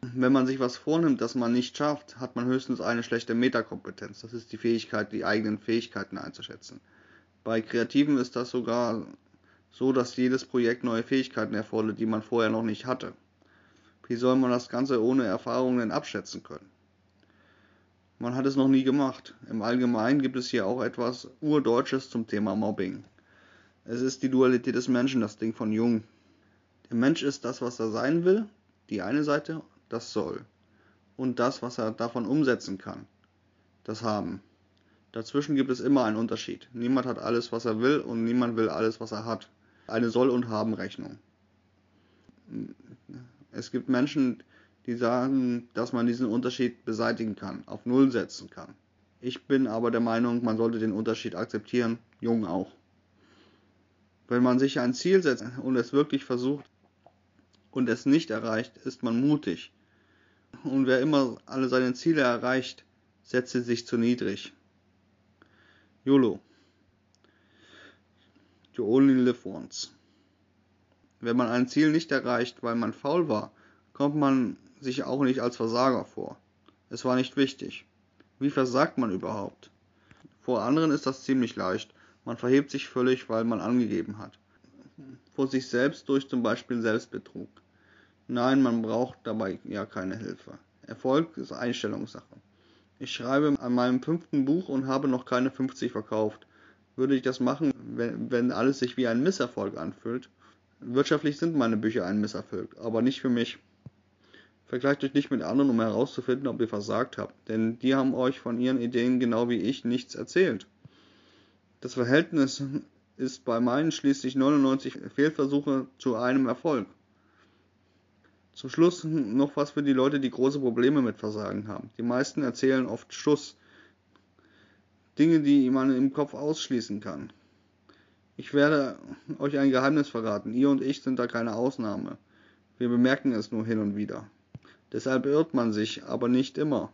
Wenn man sich was vornimmt, das man nicht schafft, hat man höchstens eine schlechte Metakompetenz. Das ist die Fähigkeit, die eigenen Fähigkeiten einzuschätzen. Bei Kreativen ist das sogar so, dass jedes Projekt neue Fähigkeiten erfordert, die man vorher noch nicht hatte. Wie soll man das Ganze ohne Erfahrung denn abschätzen können? Man hat es noch nie gemacht. Im Allgemeinen gibt es hier auch etwas Urdeutsches zum Thema Mobbing. Es ist die Dualität des Menschen, das Ding von Jung. Der Mensch ist das, was er sein will, die eine Seite, das soll. Und das, was er davon umsetzen kann, das haben. Dazwischen gibt es immer einen Unterschied. Niemand hat alles, was er will und niemand will alles, was er hat. Eine Soll- und Haben-Rechnung. Es gibt Menschen, die sagen, dass man diesen Unterschied beseitigen kann, auf Null setzen kann. Ich bin aber der Meinung, man sollte den Unterschied akzeptieren, Jung auch. Wenn man sich ein Ziel setzt und es wirklich versucht und es nicht erreicht, ist man mutig. Und wer immer alle seine Ziele erreicht, setzt sich zu niedrig. YOLO. You only live once. Wenn man ein Ziel nicht erreicht, weil man faul war, kommt man sich auch nicht als Versager vor. Es war nicht wichtig. Wie versagt man überhaupt? Vor anderen ist das ziemlich leicht. Man verhebt sich völlig, weil man angegeben hat. Vor sich selbst durch zum Beispiel Selbstbetrug. Nein, man braucht dabei ja keine Hilfe. Erfolg ist Einstellungssache. Ich schreibe an meinem fünften Buch und habe noch keine 50 verkauft. Würde ich das machen, wenn, alles sich wie ein Misserfolg anfühlt? Wirtschaftlich sind meine Bücher ein Misserfolg, aber nicht für mich. Vergleicht euch nicht mit anderen, um herauszufinden, ob ihr versagt habt, denn die haben euch von ihren Ideen genau wie ich nichts erzählt. Das Verhältnis ist bei meinen schließlich 99 Fehlversuche zu einem Erfolg. Zum Schluss noch was für die Leute, die große Probleme mit Versagen haben. Die meisten erzählen oft Schuss. Dinge, die man im Kopf ausschließen kann. Ich werde euch ein Geheimnis verraten. Ihr und ich sind da keine Ausnahme. Wir bemerken es nur hin und wieder. Deshalb irrt man sich, aber nicht immer.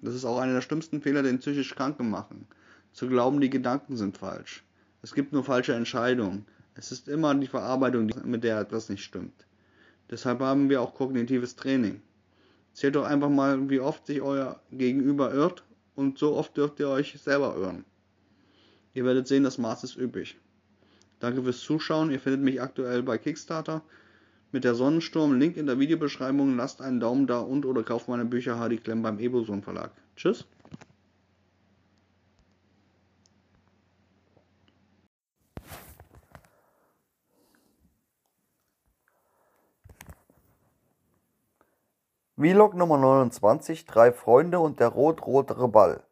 Das ist auch einer der schlimmsten Fehler, den psychisch Kranken machen. Zu glauben, die Gedanken sind falsch. Es gibt nur falsche Entscheidungen. Es ist immer die Verarbeitung, mit der etwas nicht stimmt. Deshalb haben wir auch kognitives Training. Zählt doch einfach mal, wie oft sich euer Gegenüber irrt und so oft dürft ihr euch selber irren. Ihr werdet sehen, das Maß ist üppig. Danke fürs Zuschauen. Ihr findet mich aktuell bei Kickstarter mit der Sonnensturm. Link in der Videobeschreibung. Lasst einen Daumen da und oder kauft meine Bücher Hardy Klemm beim Eboson Verlag. Tschüss. Vlog Nummer 29, drei Freunde und der rot-rotere Ball.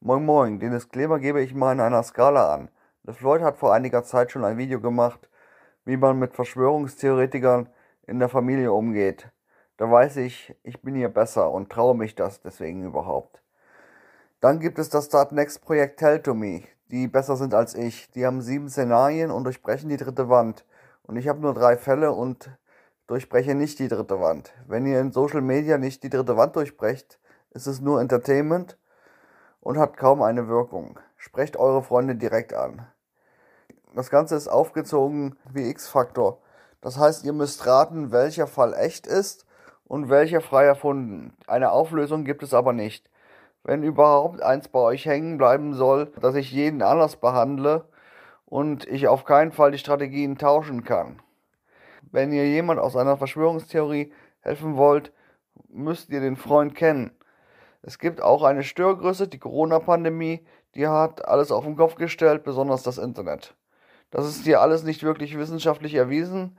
Moin Moin, den Disclaimer gebe ich mal in einer Skala an. Der Floyd hat vor einiger Zeit schon ein Video gemacht, wie man mit Verschwörungstheoretikern in der Familie umgeht. Da weiß ich, ich bin hier besser und traue mich das deswegen überhaupt. Dann gibt es das Start Next Projekt Tell to Me, die besser sind als ich. Die haben sieben Szenarien und durchbrechen die dritte Wand. Und ich habe nur drei Fälle und durchbreche nicht die dritte Wand. Wenn ihr in Social Media nicht die dritte Wand durchbrecht, ist es nur Entertainment und hat kaum eine Wirkung. Sprecht eure Freunde direkt an. Das Ganze ist aufgezogen wie X-Faktor. Das heißt, ihr müsst raten, welcher Fall echt ist und welcher frei erfunden. Eine Auflösung gibt es aber nicht. Wenn überhaupt eins bei euch hängen bleiben soll, dass ich jeden anders behandle und ich auf keinen Fall die Strategien tauschen kann. Wenn ihr jemand aus einer Verschwörungstheorie helfen wollt, müsst ihr den Freund kennen. Es gibt auch eine Störgröße, die Corona-Pandemie, die hat alles auf den Kopf gestellt, besonders das Internet. Das ist hier alles nicht wirklich wissenschaftlich erwiesen.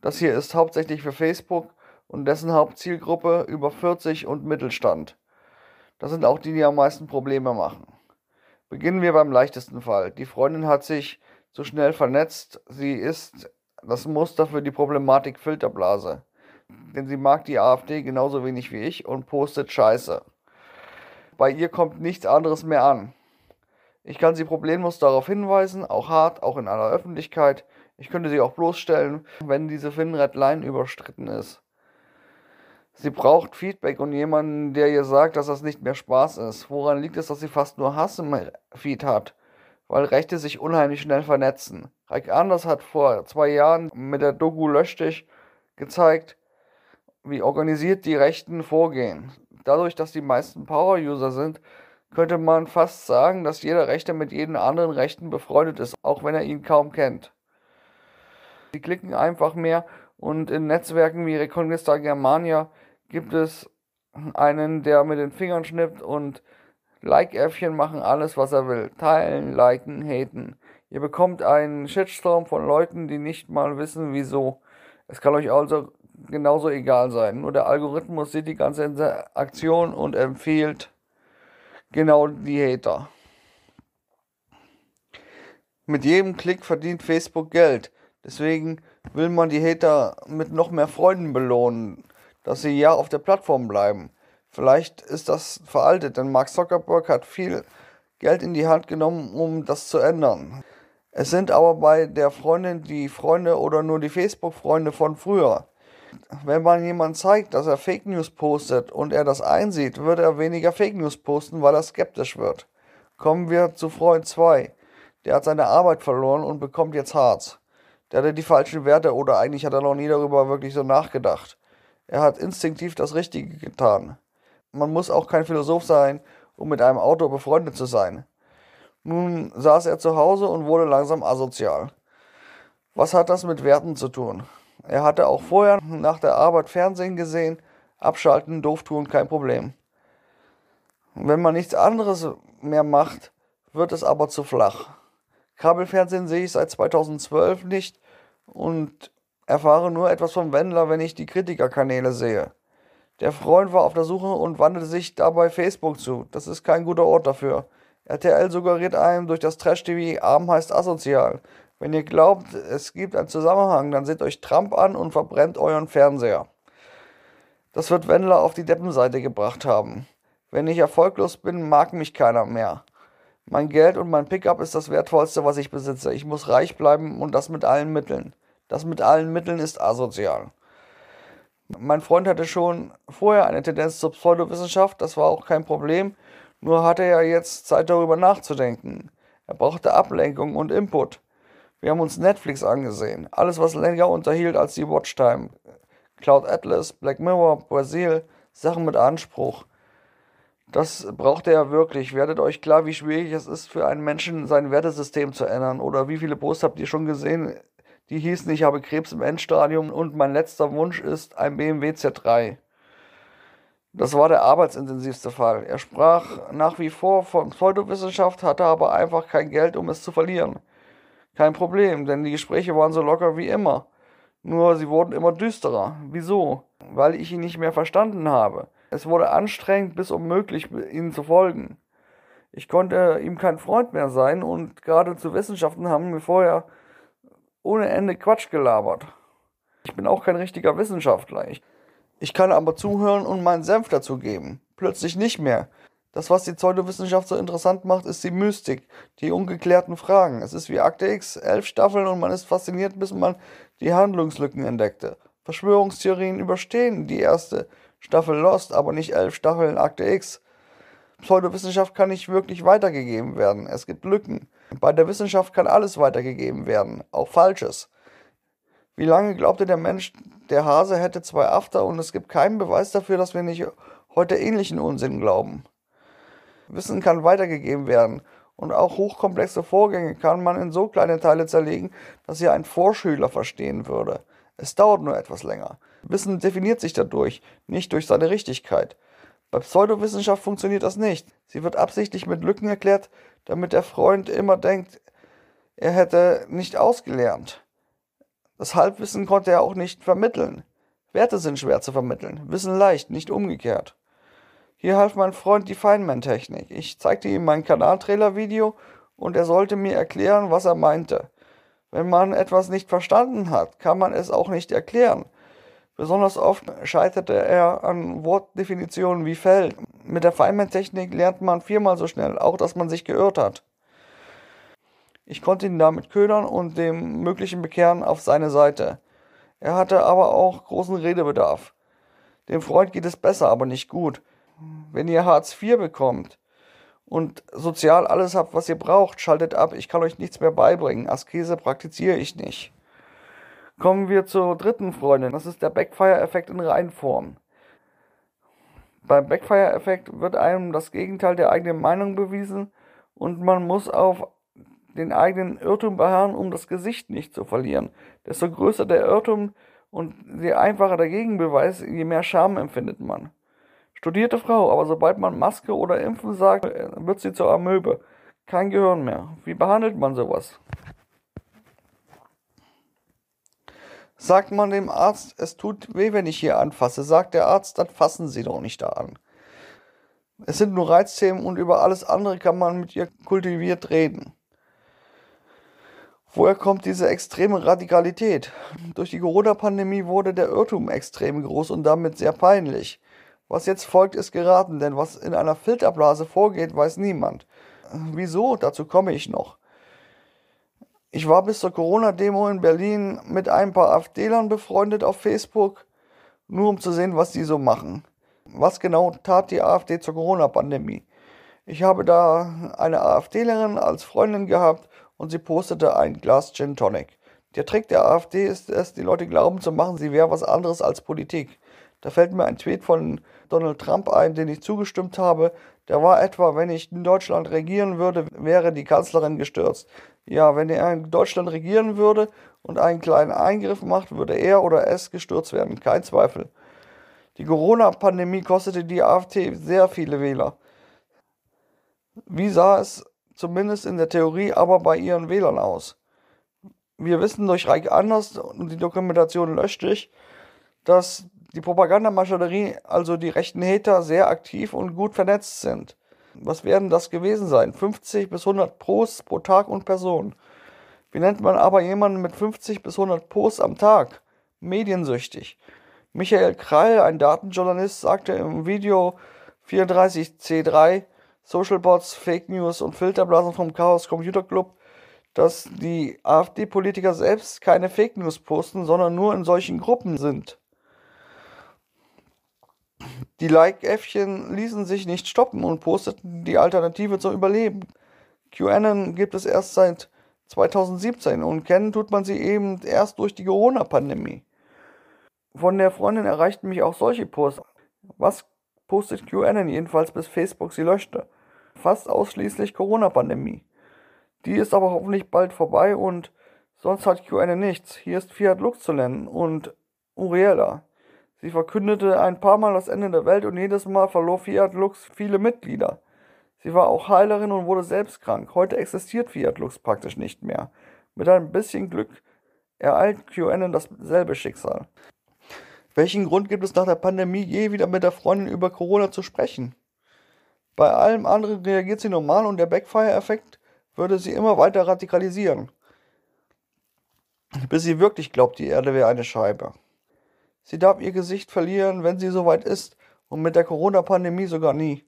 Das hier ist hauptsächlich für Facebook und dessen Hauptzielgruppe über 40 und Mittelstand. Das sind auch die, die am meisten Probleme machen. Beginnen wir beim leichtesten Fall. Die Freundin hat sich zu schnell vernetzt. Sie ist das Muster für die Problematik Filterblase. Denn sie mag die AfD genauso wenig wie ich und postet Scheiße. Bei ihr kommt nichts anderes mehr an. Ich kann sie problemlos darauf hinweisen, auch hart, auch in aller Öffentlichkeit. Ich könnte sie auch bloßstellen, wenn diese Finred Line überstritten ist. Sie braucht Feedback und jemanden, der ihr sagt, dass das nicht mehr Spaß ist. Woran liegt es, dass sie fast nur Hass im Feed hat? Weil Rechte sich unheimlich schnell vernetzen. Reik Anders hat vor zwei Jahren mit der Doku Lösch dich gezeigt, wie organisiert die Rechten vorgehen. Dadurch, dass die meisten Power-User sind, könnte man fast sagen, dass jeder Rechte mit jedem anderen Rechten befreundet ist, auch wenn er ihn kaum kennt. Sie klicken einfach mehr und in Netzwerken wie Reconquista Germania gibt es einen, der mit den Fingern schnippt und Like-Äffchen machen alles, was er will. Teilen, liken, haten. Ihr bekommt einen Shitstorm von Leuten, die nicht mal wissen, wieso. Es kann euch also genauso egal sein. Nur der Algorithmus sieht die ganze Interaktion und empfiehlt genau die Hater. Mit jedem Klick verdient Facebook Geld. Deswegen will man die Hater mit noch mehr Freunden belohnen, dass sie ja auf der Plattform bleiben. Vielleicht ist das veraltet, denn Mark Zuckerberg hat viel Geld in die Hand genommen, um das zu ändern. Es sind aber bei der Freundin die Freunde oder nur die Facebook-Freunde von früher. Wenn man jemand zeigt, dass er Fake News postet und er das einsieht, wird er weniger Fake News posten, weil er skeptisch wird. Kommen wir zu Freund 2. Der hat seine Arbeit verloren und bekommt jetzt Harz. Der hatte die falschen Werte oder eigentlich hat er noch nie darüber wirklich so nachgedacht. Er hat instinktiv das Richtige getan. Man muss auch kein Philosoph sein, um mit einem Auto befreundet zu sein. Nun saß er zu Hause und wurde langsam asozial. Was hat das mit Werten zu tun? Er hatte auch vorher nach der Arbeit Fernsehen gesehen, abschalten, doof tun, kein Problem. Wenn man nichts anderes mehr macht, wird es aber zu flach. Kabelfernsehen sehe ich seit 2012 nicht und erfahre nur etwas vom Wendler, wenn ich die Kritikerkanäle sehe. Der Freund war auf der Suche und wandte sich dabei Facebook zu. Das ist kein guter Ort dafür. RTL suggeriert einem durch das Trash-TV, arm heißt asozial. Wenn ihr glaubt, es gibt einen Zusammenhang, dann seht euch Trump an und verbrennt euren Fernseher. Das wird Wendler auf die Deppenseite gebracht haben. Wenn ich erfolglos bin, mag mich keiner mehr. Mein Geld und mein Pickup ist das Wertvollste, was ich besitze. Ich muss reich bleiben und das mit allen Mitteln. Das mit allen Mitteln ist asozial. Mein Freund hatte schon vorher eine Tendenz zur Pseudowissenschaft, das war auch kein Problem, nur hatte er jetzt Zeit darüber nachzudenken. Er brauchte Ablenkung und Input. Wir haben uns Netflix angesehen, alles was länger unterhielt als die Watchtime. Cloud Atlas, Black Mirror, Brasil, Sachen mit Anspruch. Das braucht er wirklich. Werdet euch klar, wie schwierig es ist, für einen Menschen sein Wertesystem zu ändern. Oder wie viele Posts habt ihr schon gesehen, die hießen, ich habe Krebs im Endstadium und mein letzter Wunsch ist ein BMW Z3. Das war der arbeitsintensivste Fall. Er sprach nach wie vor von Pseudowissenschaft, hatte aber einfach kein Geld, um es zu verlieren. Kein Problem, denn die Gespräche waren so locker wie immer. Nur sie wurden immer düsterer. Wieso? Weil ich ihn nicht mehr verstanden habe. Es wurde anstrengend bis unmöglich, ihnen zu folgen. Ich konnte ihm kein Freund mehr sein und gerade zu Wissenschaften haben wir vorher ohne Ende Quatsch gelabert. Ich bin auch kein richtiger Wissenschaftler. Ich, ich kann aber zuhören und meinen Senf dazu geben. Plötzlich nicht mehr. Das, was die Pseudowissenschaft so interessant macht, ist die Mystik, die ungeklärten Fragen. Es ist wie Akte X, elf Staffeln und man ist fasziniert, bis man die Handlungslücken entdeckte. Verschwörungstheorien überstehen die erste Staffel Lost, aber nicht elf Staffeln Akte X. Pseudowissenschaft kann nicht wirklich weitergegeben werden. Es gibt Lücken. Bei der Wissenschaft kann alles weitergegeben werden, auch Falsches. Wie lange glaubte der Mensch, der Hase hätte zwei After und es gibt keinen Beweis dafür, dass wir nicht heute ähnlichen Unsinn glauben? Wissen kann weitergegeben werden und auch hochkomplexe Vorgänge kann man in so kleine Teile zerlegen, dass sie ein Vorschüler verstehen würde. Es dauert nur etwas länger. Wissen definiert sich dadurch, nicht durch seine Richtigkeit. Bei Pseudowissenschaft funktioniert das nicht. Sie wird absichtlich mit Lücken erklärt, damit der Freund immer denkt, er hätte nicht ausgelernt. Das Halbwissen konnte er auch nicht vermitteln. Werte sind schwer zu vermitteln, Wissen leicht, nicht umgekehrt. Hier half mein Freund die Feynman-Technik. Ich zeigte ihm mein Kanaltrailer-Video und er sollte mir erklären, was er meinte. Wenn man etwas nicht verstanden hat, kann man es auch nicht erklären. Besonders oft scheiterte er an Wortdefinitionen wie Feld. Mit der Feynman-Technik lernt man viermal so schnell, auch dass man sich geirrt hat. Ich konnte ihn damit ködern und dem möglichen Bekehren auf seine Seite. Er hatte aber auch großen Redebedarf. Dem Freund geht es besser, aber nicht gut. Wenn ihr Hartz IV bekommt und sozial alles habt, was ihr braucht, schaltet ab. Ich kann euch nichts mehr beibringen. Askese praktiziere ich nicht. Kommen wir zur dritten Freundin. Das ist der Backfire-Effekt in Reinform. Beim Backfire-Effekt wird einem das Gegenteil der eigenen Meinung bewiesen und man muss auf den eigenen Irrtum beharren, um das Gesicht nicht zu verlieren. Desto größer der Irrtum und je einfacher der Gegenbeweis, je mehr Scham empfindet man. Studierte Frau, aber sobald man Maske oder Impfen sagt, wird sie zur Amöbe. Kein Gehirn mehr. Wie behandelt man sowas? Sagt man dem Arzt, es tut weh, wenn ich hier anfasse, sagt der Arzt, dann fassen Sie doch nicht da an. Es sind nur Reizthemen und über alles andere kann man mit ihr kultiviert reden. Woher kommt diese extreme Radikalität? Durch die Corona-Pandemie wurde der Irrtum extrem groß und damit sehr peinlich. Was jetzt folgt, ist geraten, denn was in einer Filterblase vorgeht, weiß niemand. Wieso? Dazu komme ich noch. Ich war bis zur Corona-Demo in Berlin mit ein paar AfD-Lern befreundet auf Facebook, nur um zu sehen, was die so machen. Was genau tat die AfD zur Corona-Pandemie? Ich habe da eine AfDlerin als Freundin gehabt und sie postete ein Glas Gin Tonic. Der Trick der AfD ist es, die Leute glauben zu machen, sie wäre was anderes als Politik. Da fällt mir ein Tweet von Donald Trump ein, den ich zugestimmt habe. Der war etwa, wenn ich in Deutschland regieren würde, wäre die Kanzlerin gestürzt. Ja, wenn er in Deutschland regieren würde und einen kleinen Eingriff macht, würde er oder es gestürzt werden. Kein Zweifel. Die Corona-Pandemie kostete die AfD sehr viele Wähler. Wie sah es zumindest in der Theorie aber bei ihren Wählern aus? Wir wissen durch Reich Anders und die Dokumentation löscht dich, dass die Propagandamaschinerie, also die rechten Hater, sehr aktiv und gut vernetzt sind. Was werden das gewesen sein? 50 bis 100 Posts pro Tag und Person. Wie nennt man aber jemanden mit 50 bis 100 Posts am Tag? Mediensüchtig. Michael Krall, ein Datenjournalist, sagte im Video 34C3 Social Bots, Fake News und Filterblasen vom Chaos Computer Club, dass die AfD-Politiker selbst keine Fake News posten, sondern nur in solchen Gruppen sind. Die Like-Äffchen ließen sich nicht stoppen und posteten die Alternative zum Überleben. QAnon gibt es erst seit 2017 und kennen tut man sie eben erst durch die Corona-Pandemie. Von der Freundin erreichten mich auch solche Posts. Was postet QAnon jedenfalls bis Facebook sie löschte? Fast ausschließlich Corona-Pandemie. Die ist aber hoffentlich bald vorbei und sonst hat QAnon nichts. Hier ist Fiat Lux zu nennen und Uriela. Sie verkündete ein paar Mal das Ende der Welt und jedes Mal verlor Fiat Lux viele Mitglieder. Sie war auch Heilerin und wurde selbst krank. Heute existiert Fiat Lux praktisch nicht mehr. Mit ein bisschen Glück ereilt QAnon dasselbe Schicksal. Welchen Grund gibt es nach der Pandemie je wieder mit der Freundin über Corona zu sprechen? Bei allem anderen reagiert sie normal und der Backfire-Effekt würde sie immer weiter radikalisieren. Bis sie wirklich glaubt, die Erde wäre eine Scheibe. Sie darf ihr Gesicht verlieren, wenn sie soweit ist und mit der Corona-Pandemie sogar nie.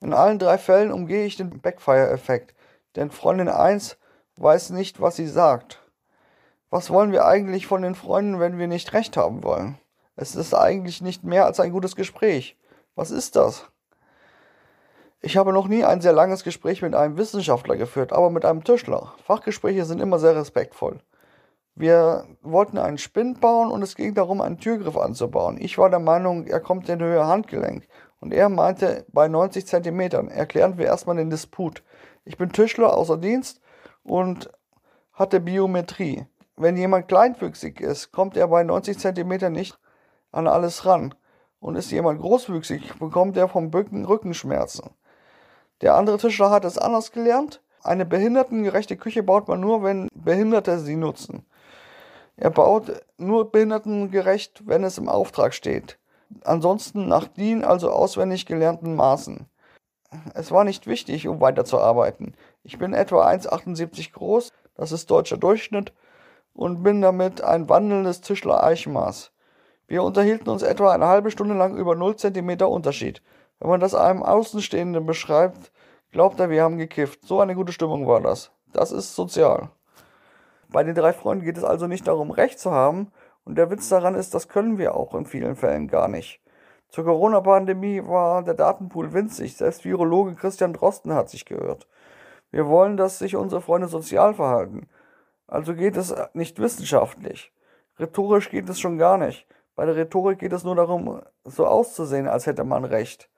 In allen drei Fällen umgehe ich den Backfire-Effekt, denn Freundin 1 weiß nicht, was sie sagt. Was wollen wir eigentlich von den Freunden, wenn wir nicht recht haben wollen? Es ist eigentlich nicht mehr als ein gutes Gespräch. Was ist das? Ich habe noch nie ein sehr langes Gespräch mit einem Wissenschaftler geführt, aber mit einem Tischler. Fachgespräche sind immer sehr respektvoll. Wir wollten einen Spind bauen und es ging darum, einen Türgriff anzubauen. Ich war der Meinung, er kommt in Höhe Handgelenk. Und er meinte bei 90 Zentimetern. Erklären wir erstmal den Disput. Ich bin Tischler außer Dienst und hatte Biometrie. Wenn jemand kleinwüchsig ist, kommt er bei 90 Zentimetern nicht an alles ran. Und ist jemand großwüchsig, bekommt er vom Bücken Rückenschmerzen. Der andere Tischler hat es anders gelernt. Eine behindertengerechte Küche baut man nur, wenn Behinderte sie nutzen. Er baut nur behindertengerecht, wenn es im Auftrag steht. Ansonsten nach DIN, also auswendig gelernten Maßen. Es war nicht wichtig, um weiterzuarbeiten. Ich bin etwa 1,78 groß, das ist deutscher Durchschnitt, und bin damit ein wandelndes Tischler-Eichmaß. Wir unterhielten uns etwa eine halbe Stunde lang über 0 cm Unterschied. Wenn man das einem Außenstehenden beschreibt, glaubt er, wir haben gekifft. So eine gute Stimmung war das. Das ist sozial. Bei den drei Freunden geht es also nicht darum, Recht zu haben. Und der Witz daran ist, das können wir auch in vielen Fällen gar nicht. Zur Corona-Pandemie war der Datenpool winzig. Selbst Virologe Christian Drosten hat sich gehört. Wir wollen, dass sich unsere Freunde sozial verhalten. Also geht es nicht wissenschaftlich. Rhetorisch geht es schon gar nicht. Bei der Rhetorik geht es nur darum, so auszusehen, als hätte man Recht.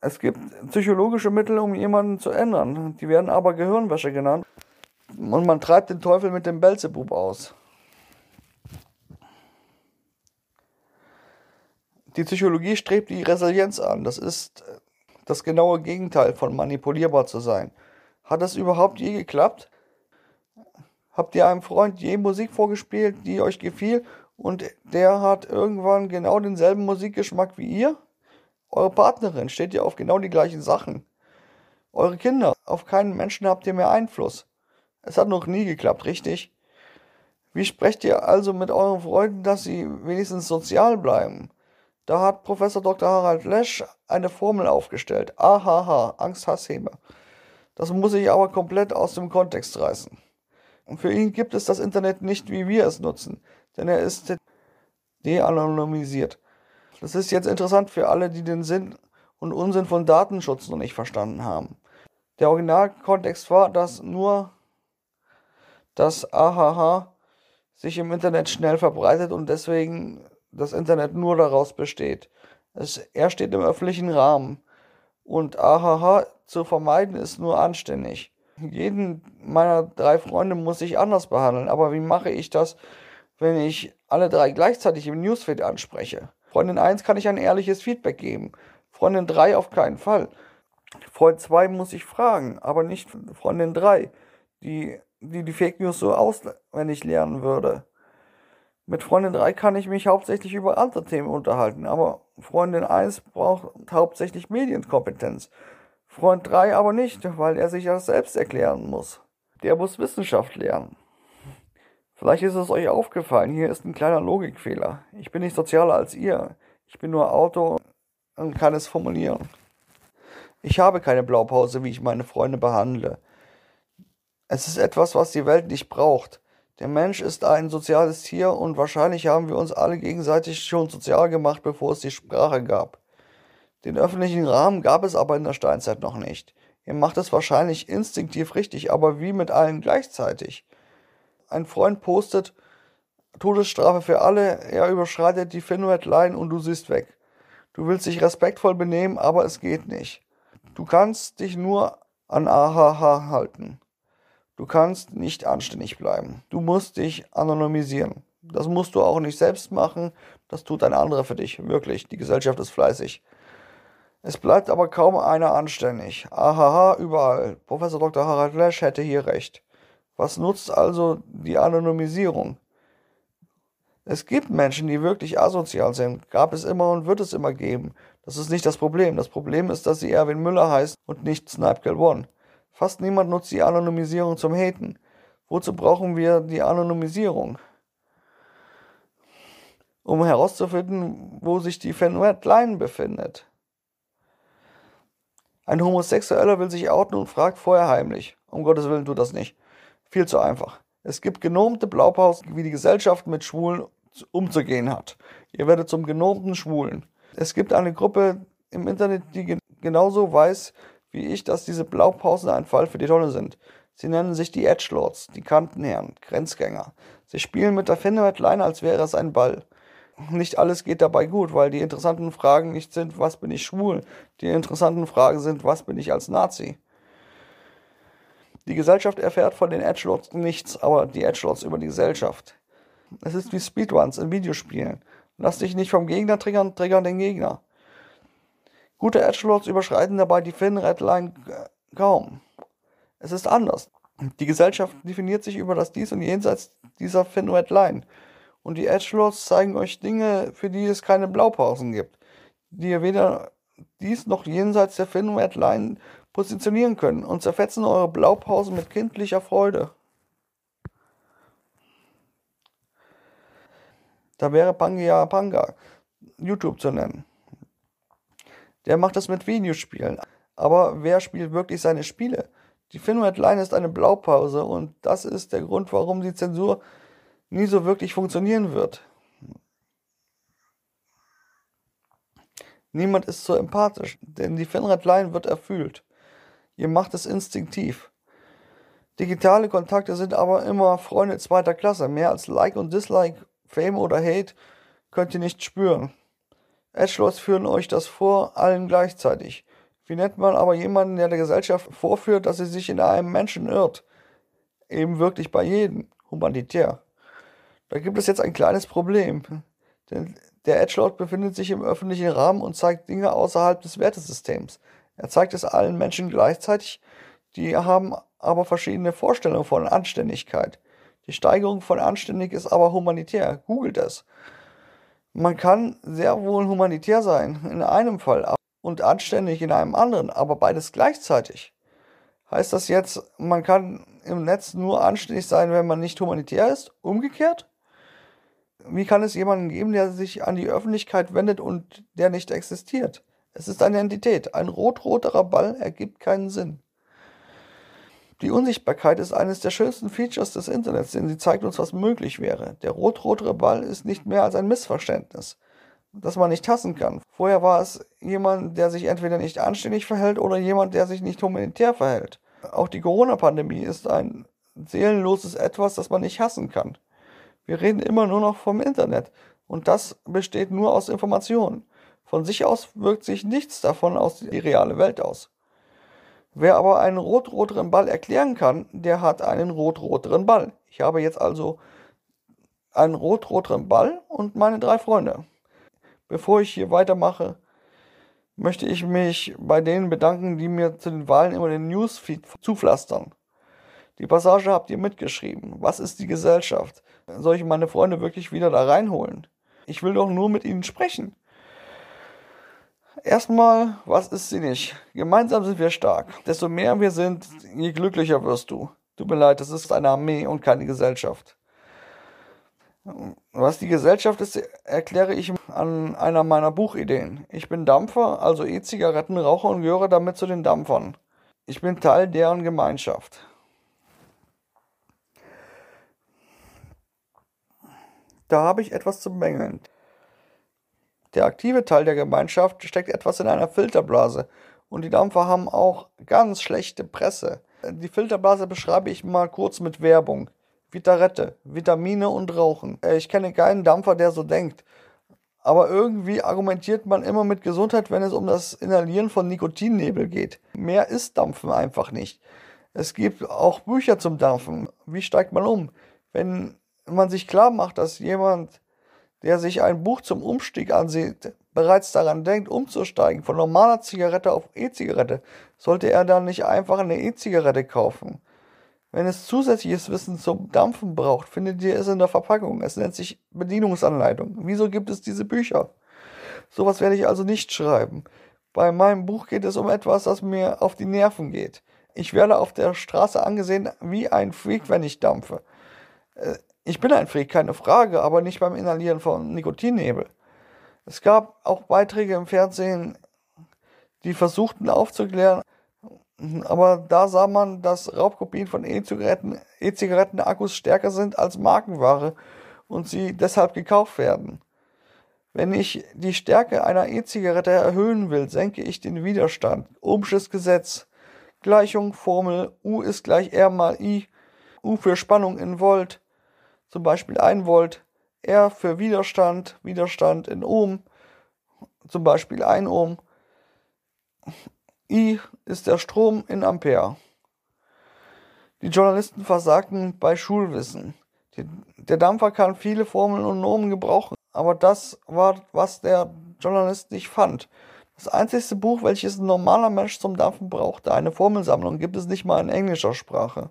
Es gibt psychologische Mittel, um jemanden zu ändern. Die werden aber Gehirnwäsche genannt und man treibt den Teufel mit dem Belzebub aus. Die Psychologie strebt die Resilienz an. Das ist das genaue Gegenteil von manipulierbar zu sein. Hat das überhaupt je geklappt? Habt ihr einem Freund je Musik vorgespielt, die euch gefiel und der hat irgendwann genau denselben Musikgeschmack wie ihr? Eure Partnerin steht ja auf genau die gleichen Sachen. Eure Kinder, auf keinen Menschen habt ihr mehr Einfluss. Es hat noch nie geklappt, richtig? Wie sprecht ihr also mit euren Freunden, dass sie wenigstens sozial bleiben? Da hat Professor Dr. Harald Lesch eine Formel aufgestellt. AHH, Angst, Hass, Heme. Das muss ich aber komplett aus dem Kontext reißen. Und für ihn gibt es das Internet nicht, wie wir es nutzen, denn er ist de-anonymisiert. Das ist jetzt interessant für alle, die den Sinn und Unsinn von Datenschutz noch nicht verstanden haben. Der Originalkontext war, dass nur dass AHH sich im Internet schnell verbreitet und deswegen das Internet nur daraus besteht. Es, er steht im öffentlichen Rahmen. Und AHH zu vermeiden ist nur anständig. Jeden meiner drei Freunde muss ich anders behandeln. Aber wie mache ich das, wenn ich alle drei gleichzeitig im Newsfeed anspreche? Freundin 1 kann ich ein ehrliches Feedback geben. Freundin 3 auf keinen Fall. Freund 2 muss ich fragen, aber nicht Freundin 3, die, die die Fake News so auswendig lernen würde. Mit Freundin 3 kann ich mich hauptsächlich über andere Themen unterhalten, aber Freundin 1 braucht hauptsächlich Medienkompetenz. Freund 3 aber nicht, weil er sich das selbst erklären muss. Der muss Wissenschaft lernen. Vielleicht ist es euch aufgefallen, hier ist ein kleiner Logikfehler. Ich bin nicht sozialer als ihr. Ich bin nur Autor und kann es formulieren. Ich habe keine Blaupause, wie ich meine Freunde behandle. Es ist etwas, was die Welt nicht braucht. Der Mensch ist ein soziales Tier und wahrscheinlich haben wir uns alle gegenseitig schon sozial gemacht, bevor es die Sprache gab. Den öffentlichen Rahmen gab es aber in der Steinzeit noch nicht. Ihr macht es wahrscheinlich instinktiv richtig, aber wie mit allen gleichzeitig. Ein Freund postet Todesstrafe für alle, er überschreitet die Finwet-Line und du siehst weg. Du willst dich respektvoll benehmen, aber es geht nicht. Du kannst dich nur an AHH halten. Du kannst nicht anständig bleiben. Du musst dich anonymisieren. Das musst du auch nicht selbst machen. Das tut ein anderer für dich. Wirklich. Die Gesellschaft ist fleißig. Es bleibt aber kaum einer anständig. Ahaha, überall. Professor Dr. Harald Lesch hätte hier recht. Was nutzt also die Anonymisierung? Es gibt Menschen, die wirklich asozial sind. Gab es immer und wird es immer geben. Das ist nicht das Problem. Das Problem ist, dass sie Erwin Müller heißt und nicht Snipe One. Fast niemand nutzt die Anonymisierung zum Haten. Wozu brauchen wir die Anonymisierung? Um herauszufinden, wo sich die Fenwet Line befindet. Ein Homosexueller will sich outen und fragt vorher heimlich. Um Gottes Willen tut das nicht. Viel zu einfach. Es gibt genormte Blaupausen, wie die Gesellschaft mit Schwulen umzugehen hat. Ihr werdet zum genormten Schwulen. Es gibt eine Gruppe im Internet, die genauso weiß, wie ich, dass diese Blaupausen ein Fall für die Tonne sind. Sie nennen sich die Edgelords, die Kantenherren, Grenzgänger. Sie spielen mit der Fingerline, als wäre es ein Ball. Nicht alles geht dabei gut, weil die interessanten Fragen nicht sind, was bin ich schwul? Die interessanten Fragen sind, was bin ich als Nazi? Die Gesellschaft erfährt von den Edgelords nichts, aber die Edgelords über die Gesellschaft. Es ist wie Speedruns in Videospielen. Lass dich nicht vom Gegner triggern, triggern den Gegner. Gute Edgelords überschreiten dabei die Fin-Redline kaum. Es ist anders. Die Gesellschaft definiert sich über das Dies und Jenseits dieser Fin-Red Line. Und die Edgelords zeigen euch Dinge, für die es keine Blaupausen gibt, die ihr weder dies noch jenseits der Fin-Red Line positionieren können und zerfetzen eure Blaupausen mit kindlicher Freude. Da wäre Pangia Panga YouTube zu nennen. Der macht das mit Videospielen. Aber wer spielt wirklich seine Spiele? Die Finred Line ist eine Blaupause und das ist der Grund, warum die Zensur nie so wirklich funktionieren wird. Niemand ist so empathisch, denn die Finred Line wird erfüllt. Ihr macht es instinktiv. Digitale Kontakte sind aber immer Freunde zweiter Klasse. Mehr als Like und Dislike, Fame oder Hate könnt ihr nicht spüren. Edgelords führen euch das vor, allen gleichzeitig. Wie nennt man aber jemanden, der der Gesellschaft vorführt, dass sie sich in einem Menschen irrt? Eben wirklich bei jedem. Humanitär. Da gibt es jetzt ein kleines Problem. Denn der Edgelord befindet sich im öffentlichen Rahmen und zeigt Dinge außerhalb des Wertesystems. Er zeigt es allen Menschen gleichzeitig, die haben aber verschiedene Vorstellungen von Anständigkeit. Die Steigerung von anständig ist aber humanitär. Googelt es. Man kann sehr wohl humanitär sein in einem Fall und anständig in einem anderen, aber beides gleichzeitig. Heißt das jetzt, man kann im Netz nur anständig sein, wenn man nicht humanitär ist? Umgekehrt? Wie kann es jemanden geben, der sich an die Öffentlichkeit wendet und der nicht existiert? Es ist eine Entität. Ein rot-roterer Ball ergibt keinen Sinn. Die Unsichtbarkeit ist eines der schönsten Features des Internets, denn sie zeigt uns, was möglich wäre. Der rot-rotere Ball ist nicht mehr als ein Missverständnis, das man nicht hassen kann. Vorher war es jemand, der sich entweder nicht anständig verhält oder jemand, der sich nicht humanitär verhält. Auch die Corona-Pandemie ist ein seelenloses Etwas, das man nicht hassen kann. Wir reden immer nur noch vom Internet. Und das besteht nur aus Informationen. Von sich aus wirkt sich nichts davon aus die reale Welt aus. Wer aber einen rot-roteren Ball erklären kann, der hat einen rot-roteren Ball. Ich habe jetzt also einen rot-roteren Ball und meine drei Freunde. Bevor ich hier weitermache, möchte ich mich bei denen bedanken, die mir zu den Wahlen immer den Newsfeed zupflastern. Die Passage habt ihr mitgeschrieben. Was ist die Gesellschaft? Soll ich meine Freunde wirklich wieder da reinholen? Ich will doch nur mit ihnen sprechen. Erstmal, was ist sie nicht? Gemeinsam sind wir stark. Desto mehr wir sind, je glücklicher wirst du. Tut mir leid, das ist eine Armee und keine Gesellschaft. Was die Gesellschaft ist, erkläre ich an einer meiner Buchideen. Ich bin Dampfer, also E-Zigarettenraucher und gehöre damit zu den Dampfern. Ich bin Teil deren Gemeinschaft. Da habe ich etwas zu bemängeln. Der aktive Teil der Gemeinschaft steckt etwas in einer Filterblase und die Dampfer haben auch ganz schlechte Presse. Die Filterblase beschreibe ich mal kurz mit Werbung. Vitarette, Vitamine und Rauchen. Äh, ich kenne keinen Dampfer, der so denkt. Aber irgendwie argumentiert man immer mit Gesundheit, wenn es um das Inhalieren von Nikotinnebel geht. Mehr ist Dampfen einfach nicht. Es gibt auch Bücher zum Dampfen. Wie steigt man um? Wenn man sich klar macht, dass jemand der sich ein Buch zum Umstieg ansieht, bereits daran denkt, umzusteigen von normaler Zigarette auf E-Zigarette, sollte er dann nicht einfach eine E-Zigarette kaufen. Wenn es zusätzliches Wissen zum Dampfen braucht, findet ihr es in der Verpackung. Es nennt sich Bedienungsanleitung. Wieso gibt es diese Bücher? Sowas werde ich also nicht schreiben. Bei meinem Buch geht es um etwas, das mir auf die Nerven geht. Ich werde auf der Straße angesehen wie ein Freak, wenn ich dampfe. Ich bin ein Freak, keine Frage, aber nicht beim Inhalieren von Nikotinnebel. Es gab auch Beiträge im Fernsehen, die versuchten aufzuklären, aber da sah man, dass Raubkopien von E-Zigaretten, E-Zigaretten-Akkus stärker sind als Markenware und sie deshalb gekauft werden. Wenn ich die Stärke einer E-Zigarette erhöhen will, senke ich den Widerstand. Ohmsches Gesetz. Gleichung, Formel, U ist gleich R mal I. U für Spannung in Volt zum Beispiel 1 Volt, R für Widerstand, Widerstand in Ohm, zum Beispiel 1 Ohm, I ist der Strom in Ampere. Die Journalisten versagten bei Schulwissen. Der Dampfer kann viele Formeln und Nomen gebrauchen, aber das war, was der Journalist nicht fand. Das einzigste Buch, welches ein normaler Mensch zum Dampfen brauchte, eine Formelsammlung, gibt es nicht mal in englischer Sprache.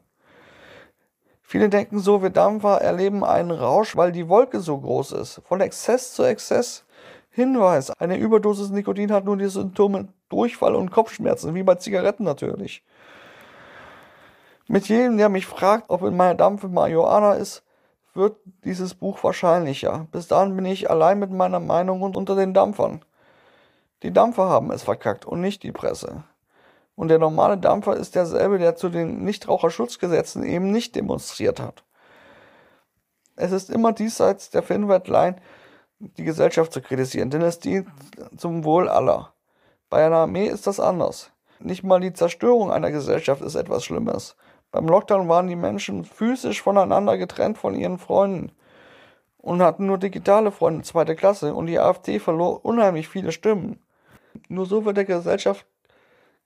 Viele denken so, wir Dampfer erleben einen Rausch, weil die Wolke so groß ist. Von Exzess zu Exzess. Hinweis, eine Überdosis Nikotin hat nur die Symptome Durchfall und Kopfschmerzen, wie bei Zigaretten natürlich. Mit jedem, der mich fragt, ob in meiner Dampfe Marihuana ist, wird dieses Buch wahrscheinlicher. Bis dahin bin ich allein mit meiner Meinung und unter den Dampfern. Die Dampfer haben es verkackt und nicht die Presse. Und der normale Dampfer ist derselbe, der zu den Nichtraucherschutzgesetzen eben nicht demonstriert hat. Es ist immer diesseits der Finnwert-Line, die Gesellschaft zu kritisieren, denn es dient zum Wohl aller. Bei einer Armee ist das anders. Nicht mal die Zerstörung einer Gesellschaft ist etwas Schlimmes. Beim Lockdown waren die Menschen physisch voneinander getrennt von ihren Freunden und hatten nur digitale Freunde zweite Klasse und die AfD verlor unheimlich viele Stimmen. Nur so wird der Gesellschaft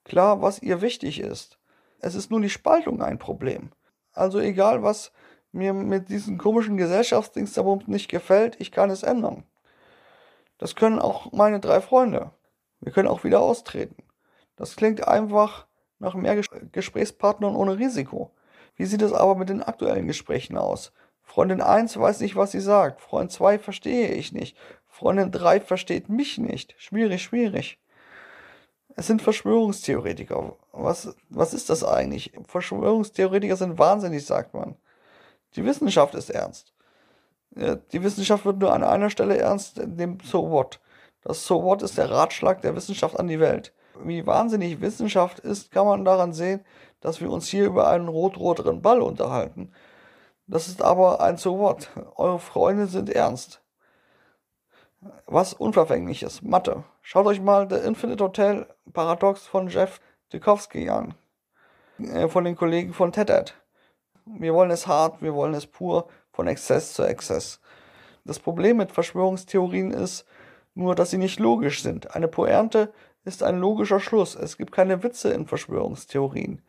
klar, was ihr wichtig ist. Es ist nur die Spaltung ein Problem. Also egal, was mir mit diesem komischen Gesellschaftsdingstabund nicht gefällt, ich kann es ändern. Das können auch meine drei Freunde. Wir können auch wieder austreten. Das klingt einfach nach mehr Gesprächspartnern ohne Risiko. Wie sieht es aber mit den aktuellen Gesprächen aus? Freundin 1 weiß nicht, was sie sagt. Freund 2 verstehe ich nicht. Freundin 3 versteht mich nicht. Schwierig, schwierig. Es sind Verschwörungstheoretiker. Was, was ist das eigentlich? Verschwörungstheoretiker sind wahnsinnig, sagt man. Die Wissenschaft ist ernst. Die Wissenschaft wird nur an einer Stelle ernst, dem So What. Das So What ist der Ratschlag der Wissenschaft an die Welt. Wie wahnsinnig Wissenschaft ist, kann man daran sehen, dass wir uns hier über einen rot-roteren Ball unterhalten. Das ist aber ein So What. Eure Freunde sind ernst was Unverfängliches, Mathe. Schaut euch mal The Infinite Hotel Paradox von Jeff Dukowski an. Äh, von den Kollegen von TED. Wir wollen es hart, wir wollen es pur, von Exzess zu Exzess. Das Problem mit Verschwörungstheorien ist nur, dass sie nicht logisch sind. Eine Pointe ist ein logischer Schluss. Es gibt keine Witze in Verschwörungstheorien.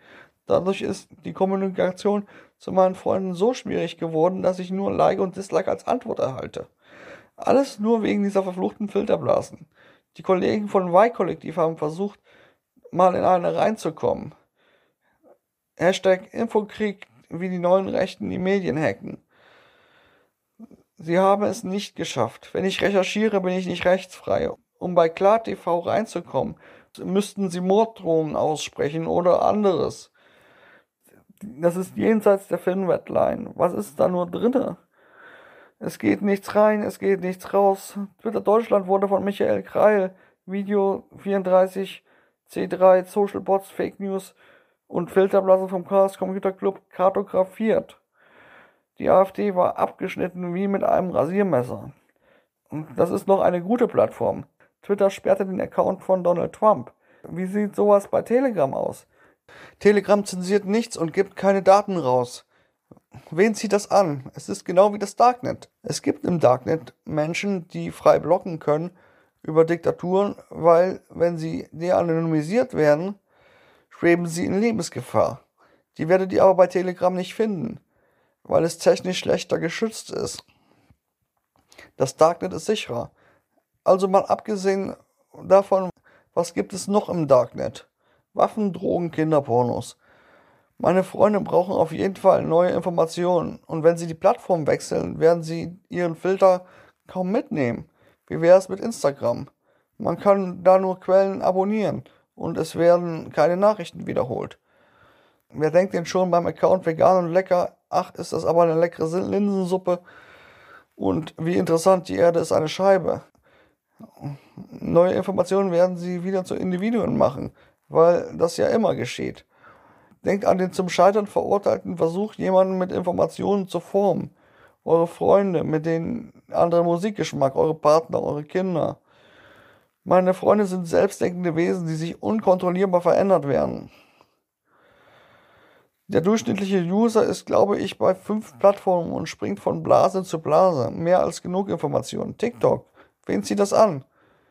Dadurch ist die Kommunikation zu meinen Freunden so schwierig geworden, dass ich nur Like und Dislike als Antwort erhalte. Alles nur wegen dieser verfluchten Filterblasen. Die Kollegen von Y-Kollektiv haben versucht, mal in eine reinzukommen. Hashtag Infokrieg, wie die neuen Rechten die Medien hacken. Sie haben es nicht geschafft. Wenn ich recherchiere, bin ich nicht rechtsfrei. Um bei KlarTV reinzukommen, müssten Sie Morddrohungen aussprechen oder anderes. Das ist jenseits der Filmwetline. Was ist da nur drinne? Es geht nichts rein, es geht nichts raus. Twitter Deutschland wurde von Michael Kreil, Video 34, C3, Social Bots, Fake News und Filterblase vom Chaos Computer Club kartografiert. Die AfD war abgeschnitten wie mit einem Rasiermesser. Und das ist noch eine gute Plattform. Twitter sperrte den Account von Donald Trump. Wie sieht sowas bei Telegram aus? Telegram zensiert nichts und gibt keine Daten raus. Wen zieht das an? Es ist genau wie das Darknet. Es gibt im Darknet Menschen, die frei blocken können über Diktaturen, weil wenn sie de-anonymisiert werden, schweben sie in Lebensgefahr. Die werdet ihr aber bei Telegram nicht finden, weil es technisch schlechter geschützt ist. Das Darknet ist sicherer. Also mal abgesehen davon, was gibt es noch im Darknet? Waffen, Drogen, Kinderpornos. Meine Freunde brauchen auf jeden Fall neue Informationen und wenn sie die Plattform wechseln, werden sie ihren Filter kaum mitnehmen. Wie wäre es mit Instagram? Man kann da nur Quellen abonnieren und es werden keine Nachrichten wiederholt. Wer denkt denn schon beim Account vegan und lecker, ach, ist das aber eine leckere Linsensuppe und wie interessant, die Erde ist eine Scheibe. Neue Informationen werden sie wieder zu Individuen machen, weil das ja immer geschieht. Denkt an den zum Scheitern verurteilten Versuch, jemanden mit Informationen zu formen. Eure Freunde, mit den anderen Musikgeschmack, eure Partner, eure Kinder. Meine Freunde sind selbstdenkende Wesen, die sich unkontrollierbar verändert werden. Der durchschnittliche User ist, glaube ich, bei fünf Plattformen und springt von Blase zu Blase. Mehr als genug Informationen. TikTok. Wen zieht das an?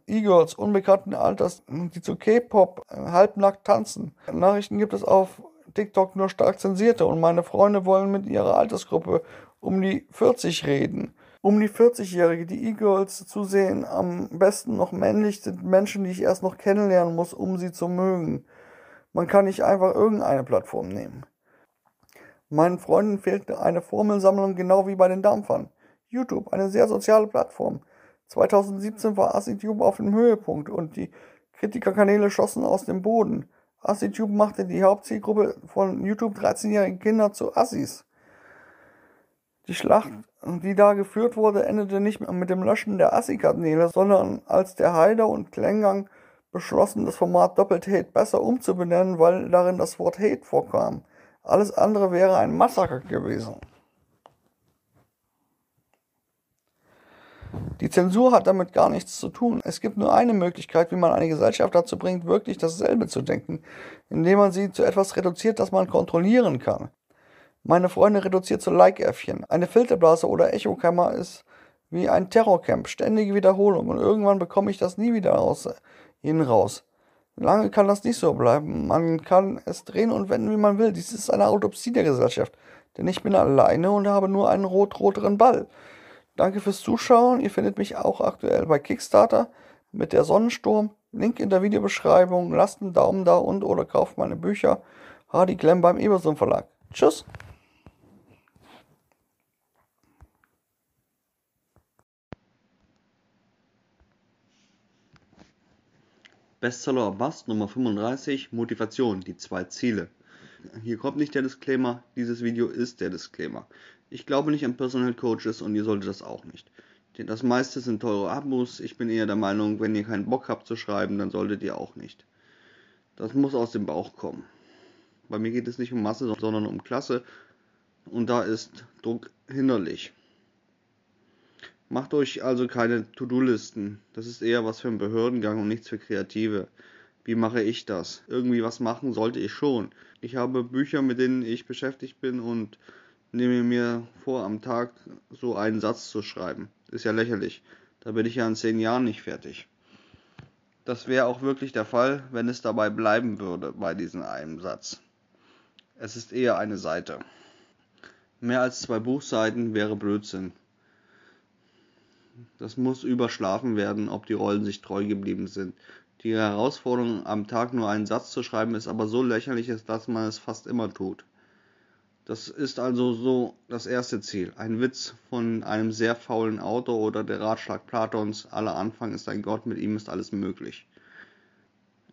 E-Girls unbekannten Alters, die zu K-Pop halbnackt tanzen. Nachrichten gibt es auf TikTok nur stark zensierte und meine Freunde wollen mit ihrer Altersgruppe um die 40 reden um die 40-Jährige, die E-Girls zu sehen, am besten noch männlich sind Menschen, die ich erst noch kennenlernen muss, um sie zu mögen. Man kann nicht einfach irgendeine Plattform nehmen. Meinen Freunden fehlt eine Formelsammlung genau wie bei den Dampfern. YouTube, eine sehr soziale Plattform. 2017 war AsciTube auf dem Höhepunkt und die Kritikerkanäle schossen aus dem Boden. AsciTube machte die Hauptzielgruppe von YouTube 13-jährigen Kinder zu Assis. Die Schlacht die da geführt wurde, endete nicht mit dem Löschen der Assi-Kanäle, sondern als der Haider und Klänggang beschlossen, das Format Doppelt Hate besser umzubenennen, weil darin das Wort Hate vorkam. Alles andere wäre ein Massaker gewesen. Die Zensur hat damit gar nichts zu tun. Es gibt nur eine Möglichkeit, wie man eine Gesellschaft dazu bringt, wirklich dasselbe zu denken, indem man sie zu etwas reduziert, das man kontrollieren kann. Meine Freunde reduziert zu Like-Äffchen. Eine Filterblase oder Echokammer ist wie ein Terrorcamp, ständige Wiederholung und irgendwann bekomme ich das nie wieder aus, hin raus. Lange kann das nicht so bleiben. Man kann es drehen und wenden, wie man will. Dies ist eine Autopsie der Gesellschaft. Denn ich bin alleine und habe nur einen rot-roteren Ball. Danke fürs Zuschauen. Ihr findet mich auch aktuell bei Kickstarter mit der Sonnensturm. Link in der Videobeschreibung. Lasst einen Daumen da und oder kauft meine Bücher. Hardy Klemm beim Eberson Verlag. Tschüss. Bestseller Bust Nummer 35 Motivation, die zwei Ziele. Hier kommt nicht der Disclaimer, dieses Video ist der Disclaimer. Ich glaube nicht an Personal Coaches und ihr solltet das auch nicht. Das meiste sind teure Abos. Ich bin eher der Meinung, wenn ihr keinen Bock habt zu schreiben, dann solltet ihr auch nicht. Das muss aus dem Bauch kommen. Bei mir geht es nicht um Masse, sondern um Klasse. Und da ist Druck hinderlich. Macht euch also keine To-Do-Listen. Das ist eher was für einen Behördengang und nichts für Kreative. Wie mache ich das? Irgendwie was machen sollte ich schon. Ich habe Bücher, mit denen ich beschäftigt bin und nehme mir vor, am Tag so einen Satz zu schreiben. Ist ja lächerlich. Da bin ich ja in zehn Jahren nicht fertig. Das wäre auch wirklich der Fall, wenn es dabei bleiben würde bei diesem einen Satz. Es ist eher eine Seite. Mehr als zwei Buchseiten wäre Blödsinn. Das muss überschlafen werden, ob die Rollen sich treu geblieben sind. Die Herausforderung, am Tag nur einen Satz zu schreiben, ist aber so lächerlich, dass man es fast immer tut. Das ist also so das erste Ziel. Ein Witz von einem sehr faulen Autor oder der Ratschlag Platons, aller Anfang ist ein Gott, mit ihm ist alles möglich.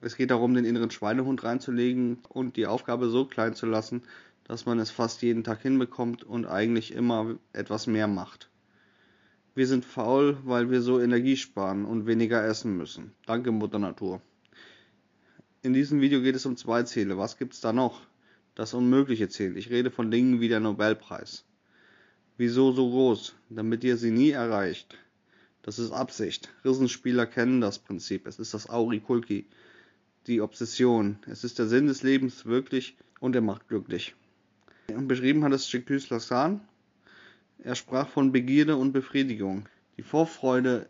Es geht darum, den inneren Schweinehund reinzulegen und die Aufgabe so klein zu lassen, dass man es fast jeden Tag hinbekommt und eigentlich immer etwas mehr macht. Wir sind faul, weil wir so Energie sparen und weniger essen müssen. Danke, Mutter Natur. In diesem Video geht es um zwei Ziele. Was gibt's da noch? Das unmögliche Ziel. Ich rede von Dingen wie der Nobelpreis. Wieso so groß? Damit ihr sie nie erreicht. Das ist Absicht. Rissenspieler kennen das Prinzip. Es ist das Aurikulki. Die Obsession. Es ist der Sinn des Lebens wirklich und er macht glücklich. Beschrieben hat es Jacques Lassan er sprach von Begierde und Befriedigung. Die Vorfreude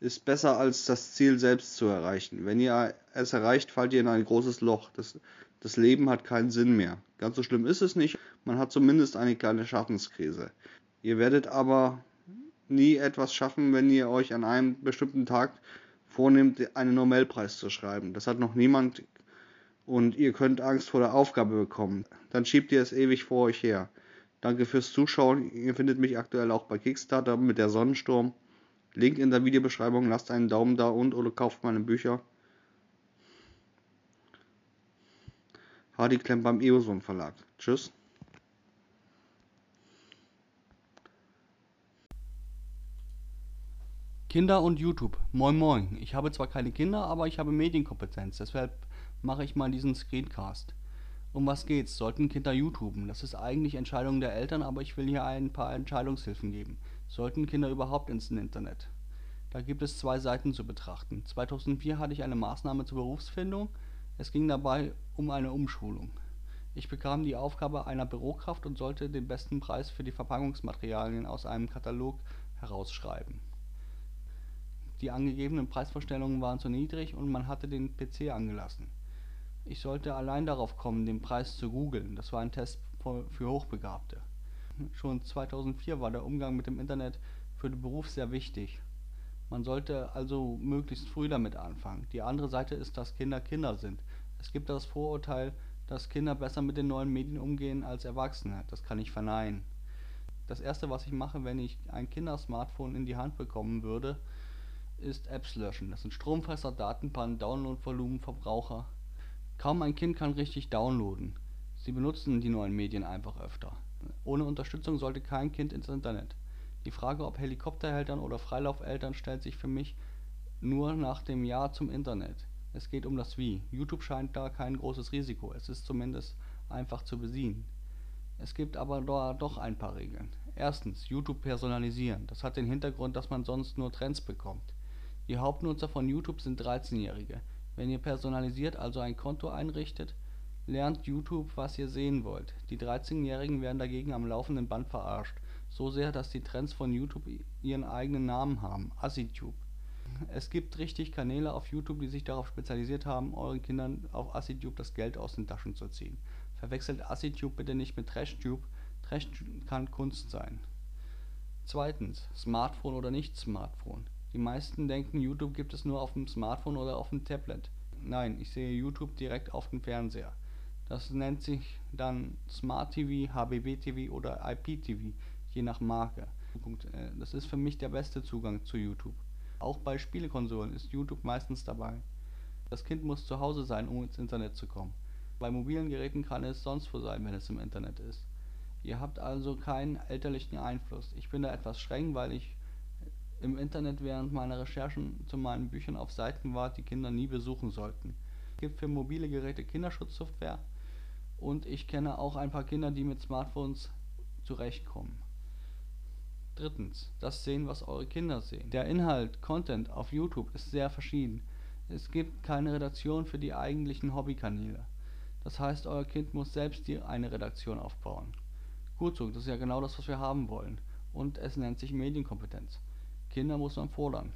ist besser als das Ziel selbst zu erreichen. Wenn ihr es erreicht, fallt ihr in ein großes Loch. Das, das Leben hat keinen Sinn mehr. Ganz so schlimm ist es nicht. Man hat zumindest eine kleine Schaffenskrise. Ihr werdet aber nie etwas schaffen, wenn ihr euch an einem bestimmten Tag vornehmt, einen Nobelpreis zu schreiben. Das hat noch niemand und ihr könnt Angst vor der Aufgabe bekommen. Dann schiebt ihr es ewig vor euch her. Danke fürs Zuschauen. Ihr findet mich aktuell auch bei Kickstarter mit der Sonnensturm. Link in der Videobeschreibung. Lasst einen Daumen da und oder kauft meine Bücher. Hardy Klemm beim Eoson Verlag. Tschüss. Kinder und YouTube. Moin Moin. Ich habe zwar keine Kinder, aber ich habe Medienkompetenz. Deshalb mache ich mal diesen Screencast. Um was geht's? Sollten Kinder YouTuben? Das ist eigentlich Entscheidung der Eltern, aber ich will hier ein paar Entscheidungshilfen geben. Sollten Kinder überhaupt ins Internet? Da gibt es zwei Seiten zu betrachten. 2004 hatte ich eine Maßnahme zur Berufsfindung. Es ging dabei um eine Umschulung. Ich bekam die Aufgabe einer Bürokraft und sollte den besten Preis für die Verpackungsmaterialien aus einem Katalog herausschreiben. Die angegebenen Preisvorstellungen waren zu niedrig und man hatte den PC angelassen ich sollte allein darauf kommen, den Preis zu googeln. Das war ein Test für Hochbegabte. Schon 2004 war der Umgang mit dem Internet für den Beruf sehr wichtig. Man sollte also möglichst früh damit anfangen. Die andere Seite ist, dass Kinder Kinder sind. Es gibt das Vorurteil, dass Kinder besser mit den neuen Medien umgehen als Erwachsene. Das kann ich verneinen. Das erste, was ich mache, wenn ich ein Kindersmartphone in die Hand bekommen würde, ist Apps löschen. Das sind Stromfresser, Datenpannen, Downloadvolumen, Verbraucher. Kaum ein Kind kann richtig downloaden. Sie benutzen die neuen Medien einfach öfter. Ohne Unterstützung sollte kein Kind ins Internet. Die Frage, ob Helikoptereltern oder Freilaufeltern, stellt sich für mich nur nach dem Ja zum Internet. Es geht um das Wie. YouTube scheint da kein großes Risiko. Es ist zumindest einfach zu besiegen. Es gibt aber da doch ein paar Regeln. Erstens, YouTube personalisieren. Das hat den Hintergrund, dass man sonst nur Trends bekommt. Die Hauptnutzer von YouTube sind 13-Jährige. Wenn ihr personalisiert also ein Konto einrichtet, lernt YouTube, was ihr sehen wollt. Die 13-Jährigen werden dagegen am laufenden Band verarscht. So sehr, dass die Trends von YouTube ihren eigenen Namen haben. AssiTube. Es gibt richtig Kanäle auf YouTube, die sich darauf spezialisiert haben, euren Kindern auf AssiTube das Geld aus den Taschen zu ziehen. Verwechselt AssiTube bitte nicht mit TrashTube. Trash kann Kunst sein. Zweitens, Smartphone oder nicht Smartphone. Die meisten denken, YouTube gibt es nur auf dem Smartphone oder auf dem Tablet. Nein, ich sehe YouTube direkt auf dem Fernseher. Das nennt sich dann Smart TV, HBB TV oder IPTV, je nach Marke. Äh, das ist für mich der beste Zugang zu YouTube. Auch bei Spielekonsolen ist YouTube meistens dabei. Das Kind muss zu Hause sein, um ins Internet zu kommen. Bei mobilen Geräten kann es sonst wo sein, wenn es im Internet ist. Ihr habt also keinen elterlichen Einfluss. Ich bin da etwas streng, weil ich im Internet während meiner Recherchen zu meinen Büchern auf Seiten war, die Kinder nie besuchen sollten. Es gibt für mobile Geräte Kinderschutzsoftware und ich kenne auch ein paar Kinder, die mit Smartphones zurechtkommen. Drittens, das sehen, was eure Kinder sehen. Der Inhalt, Content auf YouTube ist sehr verschieden. Es gibt keine Redaktion für die eigentlichen Hobbykanäle. Das heißt, euer Kind muss selbst eine Redaktion aufbauen. Gut so, das ist ja genau das, was wir haben wollen. Und es nennt sich Medienkompetenz. Kinder muss man fordern.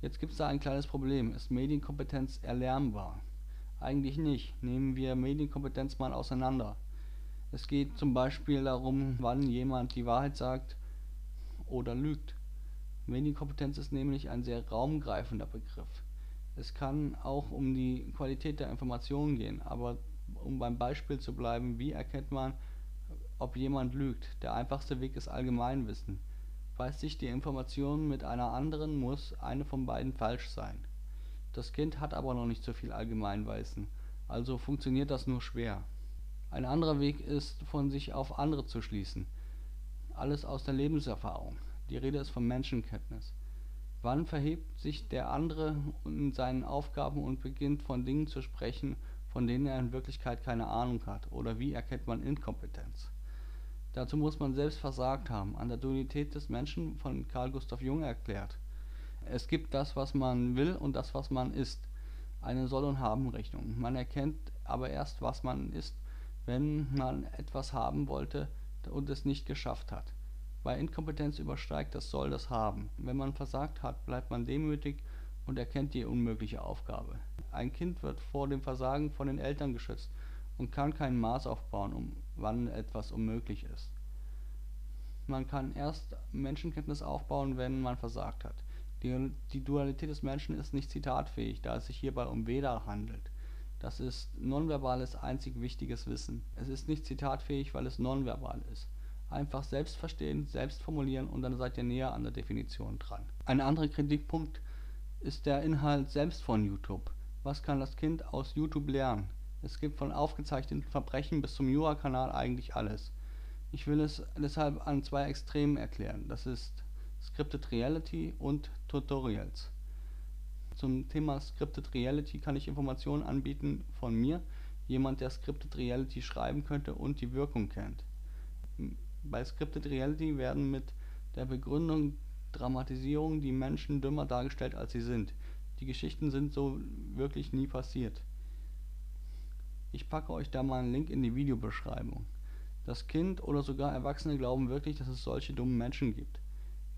Jetzt gibt es da ein kleines Problem. Ist Medienkompetenz erlernbar? Eigentlich nicht. Nehmen wir Medienkompetenz mal auseinander. Es geht zum Beispiel darum, wann jemand die Wahrheit sagt oder lügt. Medienkompetenz ist nämlich ein sehr raumgreifender Begriff. Es kann auch um die Qualität der Informationen gehen, aber um beim Beispiel zu bleiben, wie erkennt man, ob jemand lügt? Der einfachste Weg ist Allgemeinwissen. Weiß sich die Information mit einer anderen, muss eine von beiden falsch sein. Das Kind hat aber noch nicht so viel Allgemeinwissen, also funktioniert das nur schwer. Ein anderer Weg ist, von sich auf andere zu schließen. Alles aus der Lebenserfahrung. Die Rede ist von Menschenkenntnis. Wann verhebt sich der andere in seinen Aufgaben und beginnt von Dingen zu sprechen, von denen er in Wirklichkeit keine Ahnung hat? Oder wie erkennt man Inkompetenz? Dazu muss man selbst versagt haben. An der Dualität des Menschen von Carl Gustav Jung erklärt. Es gibt das, was man will und das, was man ist. Eine Soll- und Haben-Rechnung. Man erkennt aber erst, was man ist, wenn man etwas haben wollte und es nicht geschafft hat. Bei Inkompetenz übersteigt das Soll das Haben. Wenn man versagt hat, bleibt man demütig und erkennt die unmögliche Aufgabe. Ein Kind wird vor dem Versagen von den Eltern geschützt und kann kein Maß aufbauen, um wann etwas unmöglich ist. Man kann erst Menschenkenntnis aufbauen, wenn man versagt hat. Die, die Dualität des Menschen ist nicht zitatfähig, da es sich hierbei um Veda handelt. Das ist nonverbales einzig wichtiges Wissen. Es ist nicht zitatfähig, weil es nonverbal ist. Einfach selbst verstehen, selbst formulieren und dann seid ihr näher an der Definition dran. Ein anderer Kritikpunkt ist der Inhalt selbst von YouTube. Was kann das Kind aus YouTube lernen? Es gibt von aufgezeichneten Verbrechen bis zum Jura-Kanal eigentlich alles. Ich will es deshalb an zwei Extremen erklären. Das ist Scripted Reality und Tutorials. Zum Thema Scripted Reality kann ich Informationen anbieten von mir, jemand, der Scripted Reality schreiben könnte und die Wirkung kennt. Bei Scripted Reality werden mit der Begründung Dramatisierung die Menschen dümmer dargestellt, als sie sind. Die Geschichten sind so wirklich nie passiert. Ich packe euch da mal einen Link in die Videobeschreibung. Das Kind oder sogar Erwachsene glauben wirklich, dass es solche dummen Menschen gibt.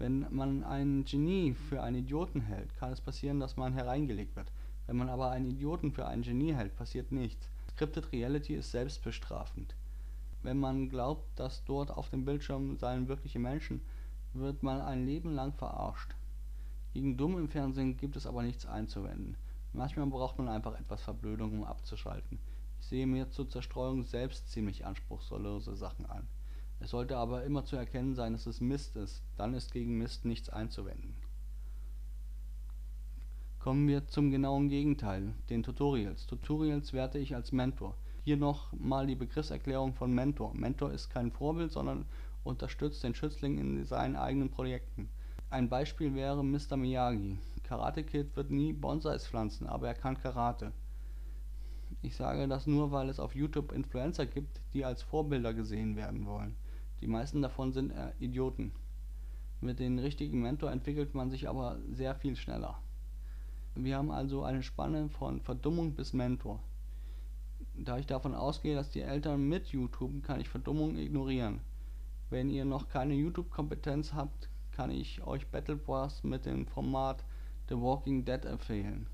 Wenn man einen Genie für einen Idioten hält, kann es passieren, dass man hereingelegt wird. Wenn man aber einen Idioten für einen Genie hält, passiert nichts. Scripted Reality ist selbstbestrafend. Wenn man glaubt, dass dort auf dem Bildschirm seien wirkliche Menschen, wird man ein Leben lang verarscht. Gegen dumm im Fernsehen gibt es aber nichts einzuwenden. Manchmal braucht man einfach etwas Verblödung, um abzuschalten. Ich sehe mir zur Zerstreuung selbst ziemlich anspruchslose Sachen an. Es sollte aber immer zu erkennen sein, dass es Mist ist, dann ist gegen Mist nichts einzuwenden. Kommen wir zum genauen Gegenteil, den Tutorials. Tutorials werte ich als Mentor. Hier noch mal die Begriffserklärung von Mentor. Mentor ist kein Vorbild, sondern unterstützt den Schützling in seinen eigenen Projekten. Ein Beispiel wäre Mr. Miyagi. Karate Kid wird nie Bonsais pflanzen, aber er kann Karate. Ich sage das nur, weil es auf YouTube Influencer gibt, die als Vorbilder gesehen werden wollen. Die meisten davon sind äh, Idioten. Mit dem richtigen Mentor entwickelt man sich aber sehr viel schneller. Wir haben also eine Spanne von Verdummung bis Mentor. Da ich davon ausgehe, dass die Eltern mit YouTube, kann ich Verdummung ignorieren. Wenn ihr noch keine YouTube-Kompetenz habt, kann ich euch Battle Wars mit dem Format The Walking Dead empfehlen.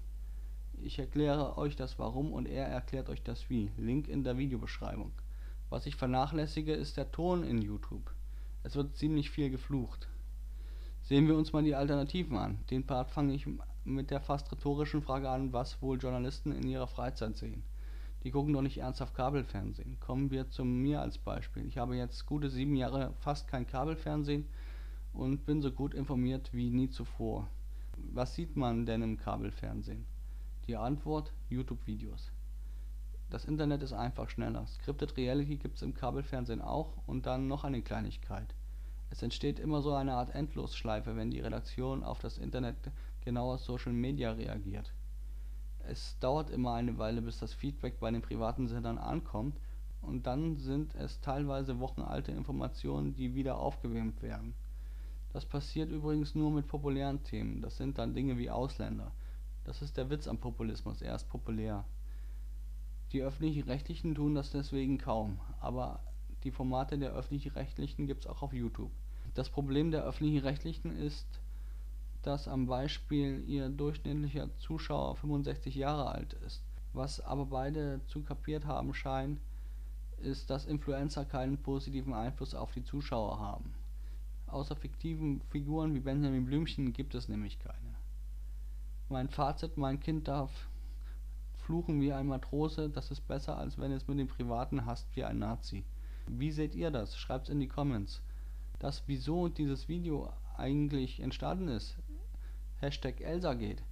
Ich erkläre euch das Warum und er erklärt euch das Wie. Link in der Videobeschreibung. Was ich vernachlässige, ist der Ton in YouTube. Es wird ziemlich viel geflucht. Sehen wir uns mal die Alternativen an. Den Part fange ich mit der fast rhetorischen Frage an, was wohl Journalisten in ihrer Freizeit sehen. Die gucken doch nicht ernsthaft Kabelfernsehen. Kommen wir zu mir als Beispiel. Ich habe jetzt gute sieben Jahre fast kein Kabelfernsehen und bin so gut informiert wie nie zuvor. Was sieht man denn im Kabelfernsehen? Die Antwort YouTube-Videos. Das Internet ist einfach schneller. Scripted Reality gibt es im Kabelfernsehen auch und dann noch eine Kleinigkeit. Es entsteht immer so eine Art Endlosschleife, wenn die Redaktion auf das Internet genauer Social Media reagiert. Es dauert immer eine Weile, bis das Feedback bei den privaten Sendern ankommt und dann sind es teilweise wochenalte Informationen, die wieder aufgewärmt werden. Das passiert übrigens nur mit populären Themen, das sind dann Dinge wie Ausländer. Das ist der Witz am Populismus, er ist populär. Die öffentlich-rechtlichen tun das deswegen kaum, aber die Formate der Öffentlich-Rechtlichen gibt's auch auf Youtube. Das Problem der Öffentlich-Rechtlichen ist, dass am Beispiel ihr durchschnittlicher Zuschauer 65 Jahre alt ist. Was aber beide zu kapiert haben scheinen, ist, dass Influencer keinen positiven Einfluss auf die Zuschauer haben. Außer fiktiven Figuren wie Benjamin Blümchen gibt es nämlich keine. Mein Fazit: Mein Kind darf fluchen wie ein Matrose, das ist besser, als wenn es mit dem Privaten hasst wie ein Nazi. Wie seht ihr das? Schreibt's in die Comments. Das wieso dieses Video eigentlich entstanden ist, Hashtag Elsagate,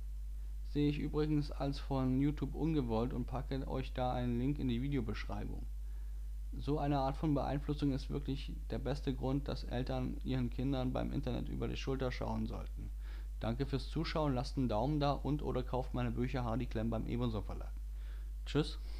sehe ich übrigens als von Youtube ungewollt und packe euch da einen Link in die Videobeschreibung. So eine Art von Beeinflussung ist wirklich der beste Grund, dass Eltern ihren Kindern beim Internet über die Schulter schauen sollten. Danke fürs Zuschauen, lasst einen Daumen da und oder kauft meine Bücher Hardy Klemm beim Ebenso Verlag. Tschüss